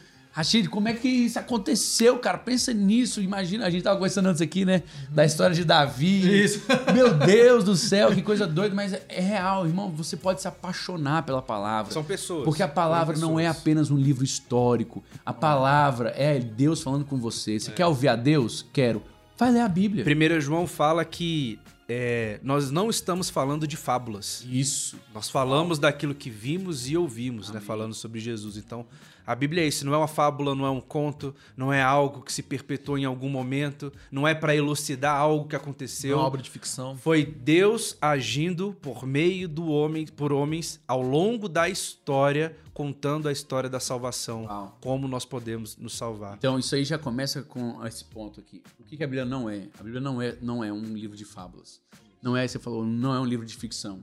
Rashid, como é que isso aconteceu, cara? Pensa nisso. Imagina, a gente tava conversando antes aqui, né? Da história de Davi. Isso. Meu Deus do céu, que coisa doida. Mas é, é real, irmão. Você pode se apaixonar pela palavra. São pessoas. Porque a palavra não é apenas um livro histórico. A palavra é Deus falando com você. Você quer ouvir a Deus? Quero. Vai ler a Bíblia. 1 João fala que é, nós não estamos falando de fábulas. Isso. Nós falamos daquilo que vimos e ouvimos, né? Falando sobre Jesus. Então, a Bíblia é isso, não é uma fábula, não é um conto, não é algo que se perpetuou em algum momento, não é para elucidar algo que É aconteceu. uma obra de ficção. Foi Deus agindo por meio do homem, por homens ao longo da história, contando a história da salvação, Uau. como nós podemos nos salvar. Então, isso aí já começa com esse ponto aqui. O que que a Bíblia não é? A Bíblia não é, não é um livro de fábulas. Não é, você falou, não é um livro de ficção.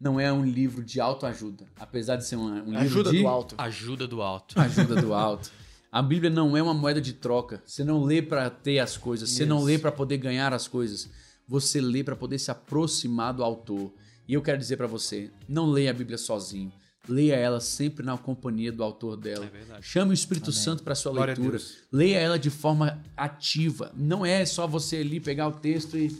Não é um livro de autoajuda. Apesar de ser um, um livro Ajuda de... do alto. Ajuda do alto. Ajuda do alto. A Bíblia não é uma moeda de troca. Você não lê para ter as coisas, você não lê para poder ganhar as coisas. Você lê para poder se aproximar do autor. E eu quero dizer para você, não leia a Bíblia sozinho. Leia ela sempre na companhia do autor dela. É verdade. Chame o Espírito Santo para sua Glória leitura. Leia ela de forma ativa. Não é só você ali pegar o texto e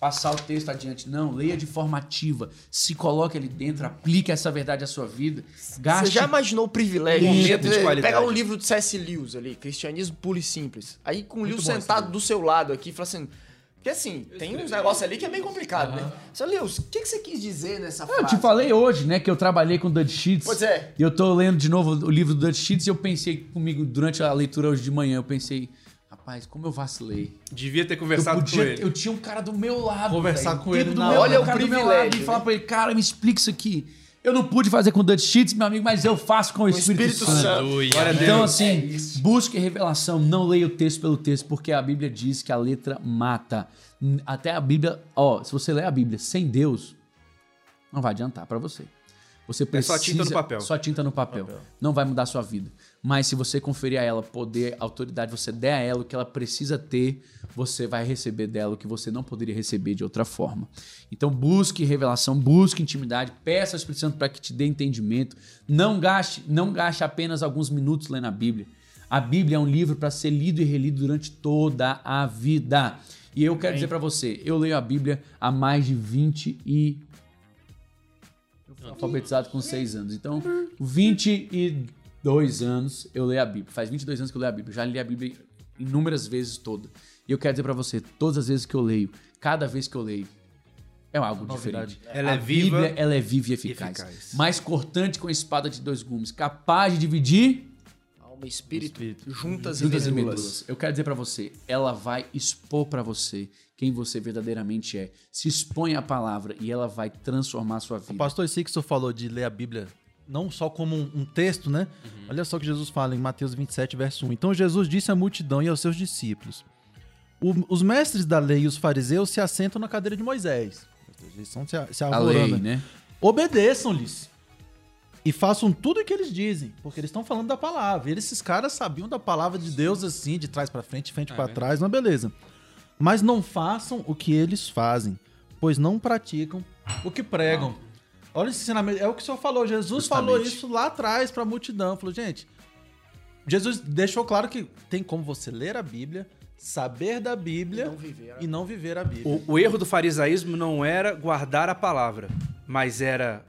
passar o texto adiante. Não, leia de forma ativa. Se coloque ali dentro, aplique essa verdade à sua vida. Gaste Você já imaginou o privilégio Um de de qualidade. pegar um livro do C.S. Lewis ali, Cristianismo Puro e Simples. Aí com o esse sentado do seu lado aqui, fala assim. Porque assim, tem uns negócios ali que é bem complicado, né? Você, Lewis, o que, que você quis dizer nessa Eu frase? te falei hoje, né, que eu trabalhei com Dutch Sheets. Pois é. E eu tô lendo de novo o livro do Dutch Sheets e eu pensei comigo, durante a leitura hoje de manhã, eu pensei, rapaz, como eu vacilei. Devia ter Eu, conversado podia, com ele. eu tinha um cara do meu lado. Conversar velho. com O ele na meu, hora. Olha o cara o do meu lado e privilégio, falar né? pra ele, cara, me explica isso aqui. Eu não pude fazer com Dutch Sheets, meu amigo, mas eu faço com o Espírito, Espírito Santo. Santo. Então, É assim, isso. busque revelação, não leia o texto pelo texto, porque a Bíblia diz que a letra mata. Até a Bíblia, ó, se você ler a Bíblia sem Deus, não vai adiantar pra você. Você precisa É só tinta no papel. Só tinta no papel. Não vai mudar a sua vida. Mas se você conferir a ela poder, autoridade, você der a ela o que ela precisa ter, você vai receber dela o que você não poderia receber de outra forma. Então busque revelação, busque intimidade, peça ao Espírito Santo para que te dê entendimento. Não gaste, não gaste apenas alguns minutos lendo a Bíblia. A Bíblia é um livro para ser lido e relido durante toda a vida. E eu quero dizer para você, eu leio a Bíblia há mais de 20 e alfabetizado com 6 anos. Então, 22 anos eu leio a Bíblia. Faz 22 anos que eu leio a Bíblia. Já li a Bíblia inúmeras vezes toda. E eu quero dizer pra você, todas as vezes que eu leio, cada vez que eu leio, é algo Novidade. diferente. Ela a é viva Bíblia, ela é viva e eficaz. eficaz. Mais cortante com a espada de dois gumes, capaz de dividir Alma e espírito, Espírito. juntas, juntas e e medulas. medulas. Eu quero dizer pra você, ela vai expor pra você quem você verdadeiramente é. Se expõe à palavra e ela vai transformar a sua vida. O pastor Sixto falou de ler a Bíblia não só como um, um texto, né? Olha só o que Jesus fala em Mateus 27, verso 1. Então Jesus disse à multidão e aos seus discípulos: "O- Os mestres da lei e os fariseus se assentam na cadeira de Moisés. Eles estão se, se a lei, né? Obedeçam-lhes e façam tudo o que eles dizem, porque eles estão falando da palavra. E esses caras sabiam da palavra de Deus assim, de trás pra frente, de frente É pra verdade. trás, mas beleza. Mas não façam o que eles fazem, pois não praticam o que pregam. Olha esse ensinamento, é o que o senhor falou. Jesus falou Justamente. isso lá atrás pra multidão. Falou, gente, Jesus deixou claro que tem como você ler a Bíblia, saber da Bíblia Não viver. e não viver a Bíblia. O, o erro do farisaísmo não era guardar a palavra, mas era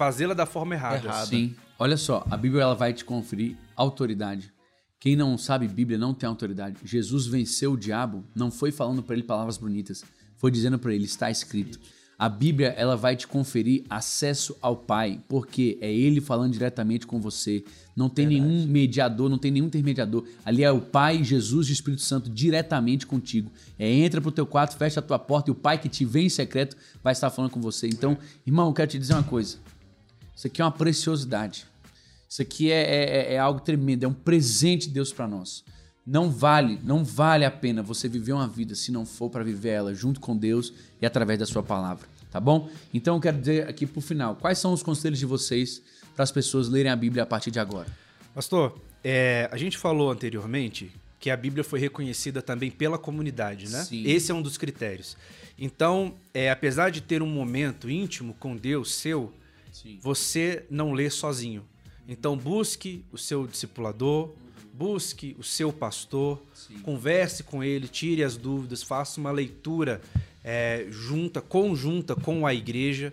fazê-la da forma errada. Errada. Sim. Olha só, a Bíblia ela vai te conferir autoridade. Quem não sabe Bíblia não tem autoridade. Jesus venceu o diabo, não foi falando para ele palavras bonitas, foi dizendo para ele está escrito. A Bíblia ela vai te conferir acesso ao Pai, porque é ele falando diretamente com você. Não tem nenhum mediador, não tem nenhum intermediador. Ali é o Pai, Jesus e o Espírito Santo diretamente contigo. É entra pro teu quarto, fecha a tua porta e o Pai que te vê em secreto vai estar falando com você. Então, irmão, eu quero te dizer uma coisa. Isso aqui é uma preciosidade. Isso aqui é, é- é algo tremendo, é um presente de Deus para nós. Não vale, não vale a pena você viver uma vida se não for para viver ela junto com Deus e através da sua palavra, tá bom? Então eu quero dizer aqui pro final, quais são os conselhos de vocês para as pessoas lerem a Bíblia a partir de agora? Pastor, é, a gente falou anteriormente que a Bíblia foi reconhecida também pela comunidade, né? Sim. Esse é um dos critérios. Então, é, apesar de ter um momento íntimo com Deus seu, Sim. você não lê sozinho. Então busque o seu discipulador, busque o seu pastor, converse com ele, tire as dúvidas, faça uma leitura é, junta, conjunta com a igreja,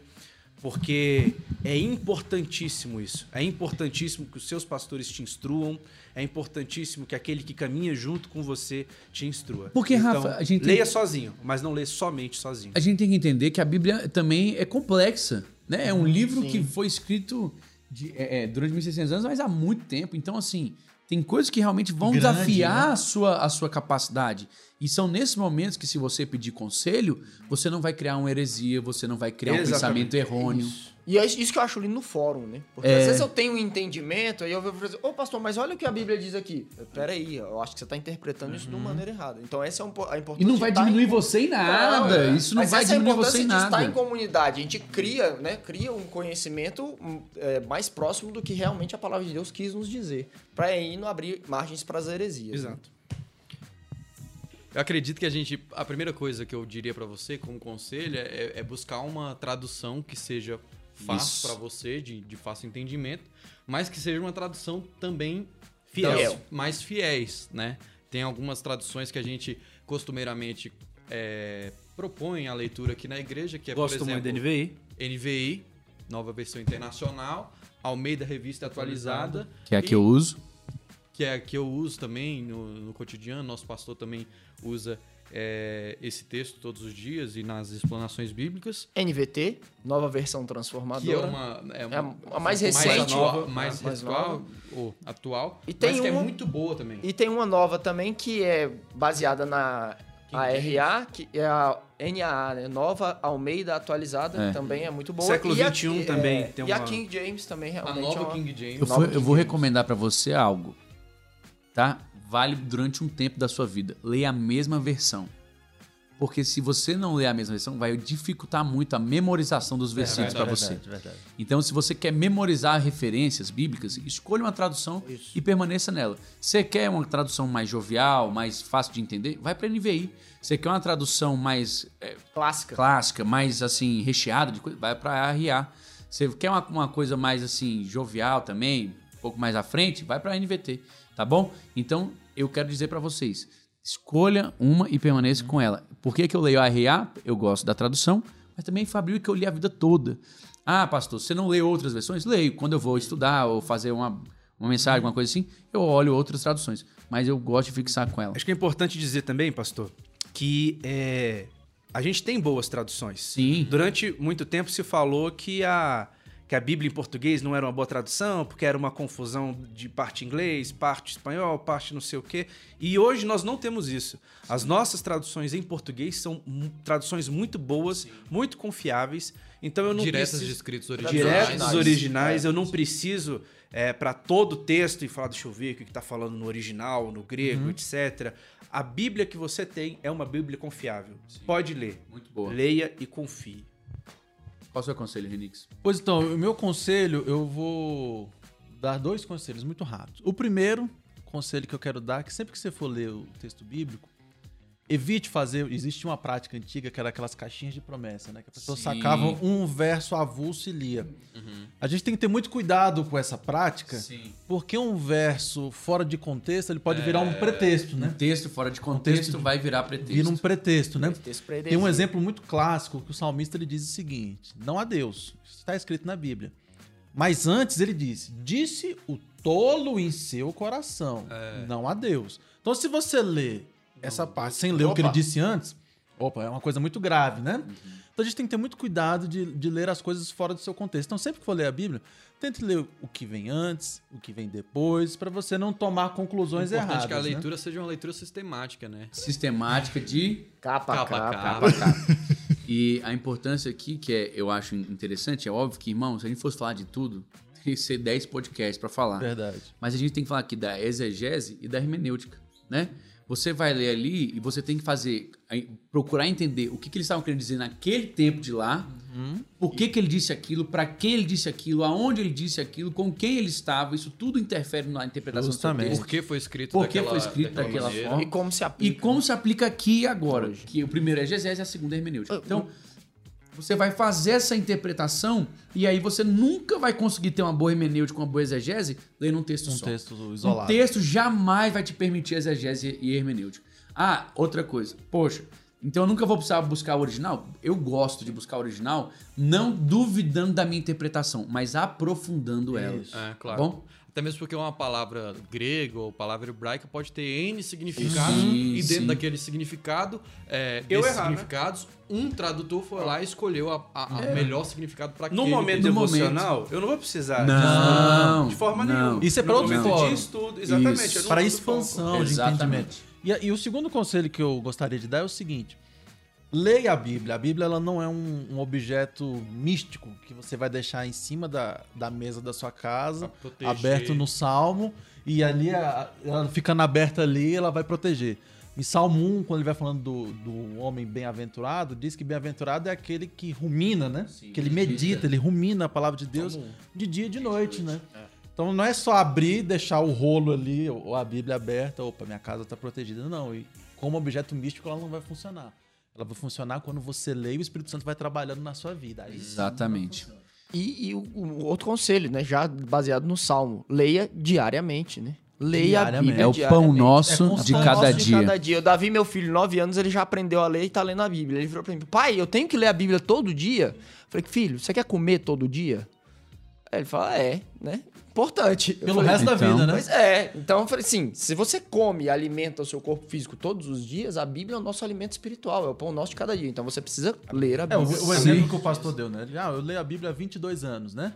porque é importantíssimo isso. É importantíssimo que os seus pastores te instruam, é importantíssimo que aquele que caminha junto com você te instrua. Porque, então, Rafa, a gente tem- leia sozinho, mas não leia somente sozinho. A gente tem que entender que a Bíblia também é complexa, né? É um livro que foi escrito de- é, é, durante 1600 anos, mas há muito tempo. Então, assim, tem coisas que realmente vão Grande, desafiar né? a, sua, a sua capacidade. E são nesses momentos que, se você pedir conselho, você não vai criar uma heresia, você não vai criar um Exatamente. pensamento errôneo. E é isso que eu acho lindo no fórum, né? Porque às vezes eu tenho um entendimento, aí eu vou fazer, ô pastor, mas olha o que a Bíblia diz aqui. Peraí, eu acho que você está interpretando isso de uma maneira errada. Então essa é um, a importância E não vai estar diminuir em- você em nada. Não, Isso não mas vai essa é a diminuir você importância em de estar em nada. comunidade. A gente cria, né? Cria um conhecimento hum, é, mais próximo do que realmente a palavra de Deus quis nos dizer. Para aí não abrir margens para as heresias. né? Eu acredito que a gente. A primeira coisa que eu diria pra você, como conselho, é, é buscar uma tradução que seja fácil pra você, de, de fácil entendimento, mas que seja uma tradução também Fiel. mais fiéis, né? Tem algumas traduções que a gente costumeiramente é, propõe a leitura aqui na igreja, que é, Gosto por exemplo, muito da NVI. NVI, nova versão internacional, Almeida Revista Atualizada, Que é a que eu uso. Que é a que eu uso também no, no cotidiano. Nosso pastor também usa é, esse texto todos os dias e nas explanações bíblicas. NVT, nova versão Que é transformadora. uma, é É a mais recente. mais atual, nova, mais, mais atual, nova. ou atual E tem mas que é uma- muito boa também. E tem uma nova também que é baseada na ARA, que é a NAA, né? Nova Almeida Atualizada, É. também é muito boa. Século a- 21 é, também tem E a uma- King James também a realmente nova é uma... King James. Eu, vou- eu vou James. recomendar pra você algo, tá? Vale durante um tempo da sua vida. Leia a mesma versão. Porque se você não ler a mesma versão, vai dificultar muito a memorização dos versículos pra você. Verdade, verdade. Então, se você quer memorizar referências bíblicas, escolha uma tradução e permaneça nela. Você quer uma tradução mais jovial, mais fácil de entender? Vai pra NVI. Você quer uma tradução mais é, Clássica. clássica, mais assim, recheada de coisa, vai pra RA. Você quer uma, uma coisa mais assim, jovial também, um pouco mais à frente, vai pra NVT, tá bom? Então, eu quero dizer pra vocês, escolha uma e permaneça com ela. Por que, que eu leio a RA? Eu gosto da tradução, mas também Fabrício que eu li a vida toda. Ah, pastor, você não lê outras versões? Leio. Quando eu vou estudar ou fazer uma, uma mensagem, alguma coisa assim, eu olho outras traduções. Mas eu gosto de fixar com ela. Acho que é importante dizer também, pastor, que é, a gente tem boas traduções. Sim. Durante muito tempo se falou que a, que a Bíblia em português não era uma boa tradução, porque era uma confusão de parte inglês, parte espanhol, parte não sei o quê. E hoje nós não temos isso. As nossas traduções em português são traduções muito boas, muito confiáveis. Então eu não Diretas preciso... de escritos originais. Diretos Originais. É. eu não preciso é, para todo o texto e falar, deixa eu ver o que está falando no original, no grego, Uhum. etc. A Bíblia que você tem é uma Bíblia confiável. Pode ler. Muito boa. Leia e confie. Qual o seu conselho, Renix? Pois então, o meu conselho, eu vou dar dois conselhos muito rápidos. O primeiro conselho que eu quero dar é que sempre que você for ler o texto bíblico, evite fazer. Existe uma prática antiga que era aquelas caixinhas de promessa, né? Que a pessoa Sim. sacava um verso avulso e lia. A gente tem que ter muito cuidado com essa prática, Sim. porque um verso fora de contexto ele pode virar um pretexto, Um né? texto fora de contexto, Contexto vai virar pretexto. Vira um pretexto, né? Texto pra Tem um exemplo muito clássico que o salmista ele diz o seguinte: não há Deus. Isso está escrito na Bíblia. Mas antes ele disse: disse o tolo em seu coração, não há Deus. Então, se você lê essa parte sem ler o que ele Opa. disse antes, opa, é uma coisa muito grave, né? Então a gente tem que ter muito cuidado de, de ler as coisas fora do seu contexto. Então, sempre que for ler a Bíblia, tente ler o que vem antes, o que vem depois, para você não tomar conclusões É importante erradas. que a né? leitura seja uma leitura sistemática, né? Sistemática de Capa, a Capa capa. capa. capa. E a importância aqui, que é, eu acho interessante, é óbvio que, irmão, se a gente fosse falar de tudo, teria que ser 10 podcasts pra falar. Verdade. Mas a gente tem que falar aqui da exegese e da hermenêutica, né? Você vai ler ali e você tem que fazer, procurar entender o que, que eles estavam querendo dizer naquele tempo de lá, por que, que ele disse aquilo, para quem ele disse aquilo, aonde ele disse aquilo, com quem ele estava, isso tudo interfere na interpretação Justamente. do seu Por texto. que foi escrito Por que daquela, foi escrito daquela maneira. forma? E como se E aplica. como se aplica aqui e agora? Que o primeiro é exegese e a segunda é hermenêutica. Então, Você vai fazer essa interpretação e aí você nunca vai conseguir ter uma boa hermenêutica, uma boa exegese lendo um texto Um só. texto Um isolado. texto jamais vai te permitir exegese e hermenêutica. Ah, outra coisa. Poxa, então eu nunca vou precisar buscar o original? Eu gosto de buscar o original, não duvidando da minha interpretação, mas aprofundando ela. É, Tá claro. bom? Até mesmo porque uma palavra grega ou palavra hebraica pode ter N significados Sim, e dentro sim. daquele significado, é, Eu desses errar, né? significados, um tradutor foi lá e escolheu a, a- a É. melhor significado para aquele. No momento no devocional, eu não vou precisar Não, disso, de forma não. nenhuma. Isso é no outro momento fórum. de estudo, exatamente. Para expansão Exatamente. entendimento. E, e o segundo conselho que eu gostaria de dar é o seguinte: leia a Bíblia. A Bíblia ela não é um, um objeto místico que você vai deixar em cima da, da mesa da sua casa, aberto no Salmo, e ali, a- ela ficando aberta ali, ela vai proteger. Em Salmo 1, quando ele vai falando do, do homem bem-aventurado, diz que bem-aventurado é aquele que rumina, né? Sim, que ele medita. ele rumina a palavra de Deus Salmo de dia e de noite, né? Então não é só abrir, deixar o rolo ali, ou a Bíblia aberta, opa, minha casa está protegida. Não, e como objeto místico ela não vai funcionar. Ela vai funcionar quando você lê e o Espírito Santo vai trabalhando na sua vida. Aí Exatamente. E, e o, o outro conselho, né? Já baseado no Salmo. Leia diariamente, né? Leia a Diariamente. Bíblia É o pão nosso É de cada Nosso de dia. cada dia. O Davi, meu filho, 9 anos, ele já aprendeu a ler e tá lendo a Bíblia. Ele virou pra mim, pai, eu tenho que ler a Bíblia todo dia? Eu falei, filho, você quer comer todo dia? Aí ele fala, é, né? Importante. Pelo falei, resto da então, vida, né? Pois é. Então eu falei assim: se você come e alimenta o seu corpo físico todos os dias, a Bíblia é o nosso alimento espiritual, é o pão nosso de cada dia. Então você precisa ler a É, o, Bíblia. o exemplo que o pastor deu, né? Ele, ah, eu leio a Bíblia há 22 anos, né?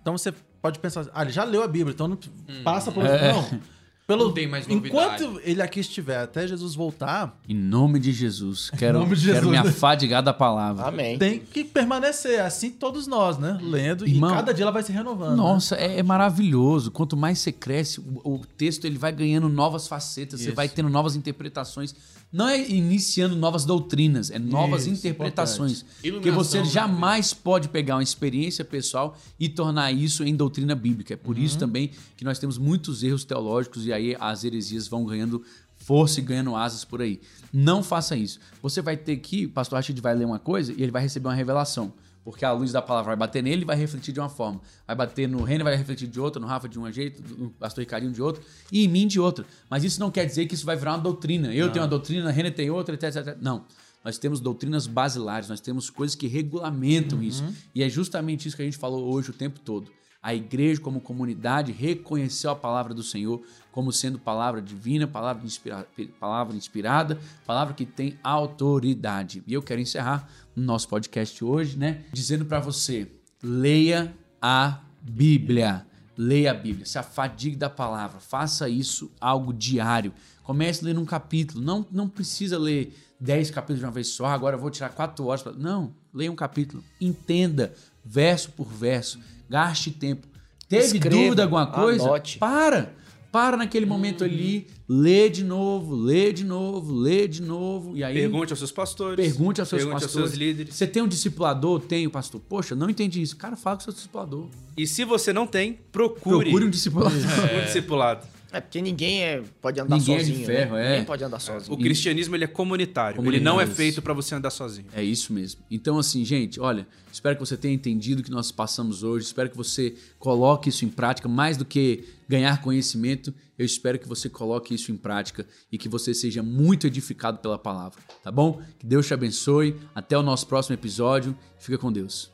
Então você pode pensar, ah, ele já leu a Bíblia, então não passa por... Não. Pelo, Não tem mais novidade. Enquanto ele aqui estiver, até Jesus voltar, Em nome de Jesus. Quero, nome de quero Jesus. me afadigar da palavra. Amém. tem que permanecer, assim todos nós, né? Lendo, Irmão, e cada dia ela vai se renovando. né? Nossa, é, é maravilhoso. Quanto mais você cresce, o, o texto ele vai ganhando novas facetas, você Isso. vai tendo novas interpretações. Não é iniciando novas doutrinas, é novas Isso, interpretações. Porque você né? jamais pode pegar uma experiência pessoal e tornar isso em doutrina bíblica. É por isso também que nós temos muitos erros teológicos e aí as heresias vão ganhando força e ganhando asas por aí. Não faça isso. Você vai ter que, o pastor Rachid vai ler uma coisa e ele vai receber uma revelação. Porque a luz da palavra vai bater nele e vai refletir de uma forma. Vai bater no Renan, vai refletir de outra, no Rafa de um jeito, no pastor Ricardinho de outro, e em mim de outra. Mas isso não quer dizer que isso vai virar uma doutrina. Eu tenho uma doutrina, Renan tem outra, etc, etc. Não. Nós temos doutrinas basilares, nós temos coisas que regulamentam isso. E é justamente isso que a gente falou hoje o tempo todo. A igreja, como comunidade, reconheceu a palavra do Senhor como sendo palavra divina, palavra, inspira palavra inspirada, palavra que tem autoridade. E eu quero encerrar o nosso podcast hoje, né? Dizendo para você: leia a Bíblia. Leia a Bíblia, se afadigue da palavra, faça isso algo diário. Comece lendo um capítulo, não, não precisa ler 10 capítulos de uma vez só, agora eu vou tirar 4 horas. Pra... Não, leia um capítulo, entenda verso por verso, gaste tempo. Teve Escreva, dúvida alguma coisa? anote. Para! Para naquele momento ali, lê de novo, lê de novo, lê de novo, e aí Pergunte aos seus pastores. pergunte aos seus pergunte pastores. aos seus líderes. Você tem um discipulador? Tenho, pastor. Poxa, não entendi isso. Cara, fala com o seu discipulador. E se você não tem, procure, Procure um discipulador. um discipulado. É porque ninguém é, pode andar Ninguém é de sozinho. ferro, né? é. Ninguém pode andar sozinho. O cristianismo ele é comunitário. Ele não é Comunitário. feito pra você andar sozinho. É isso mesmo. Então, assim, gente, olha, espero que você tenha entendido o que nós passamos hoje. Espero que você coloque isso em prática. Mais do que ganhar conhecimento, eu espero que você coloque isso em prática e que você seja muito edificado pela palavra. Tá bom? Que Deus te abençoe. Até o nosso próximo episódio. Fica com Deus.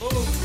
Ô,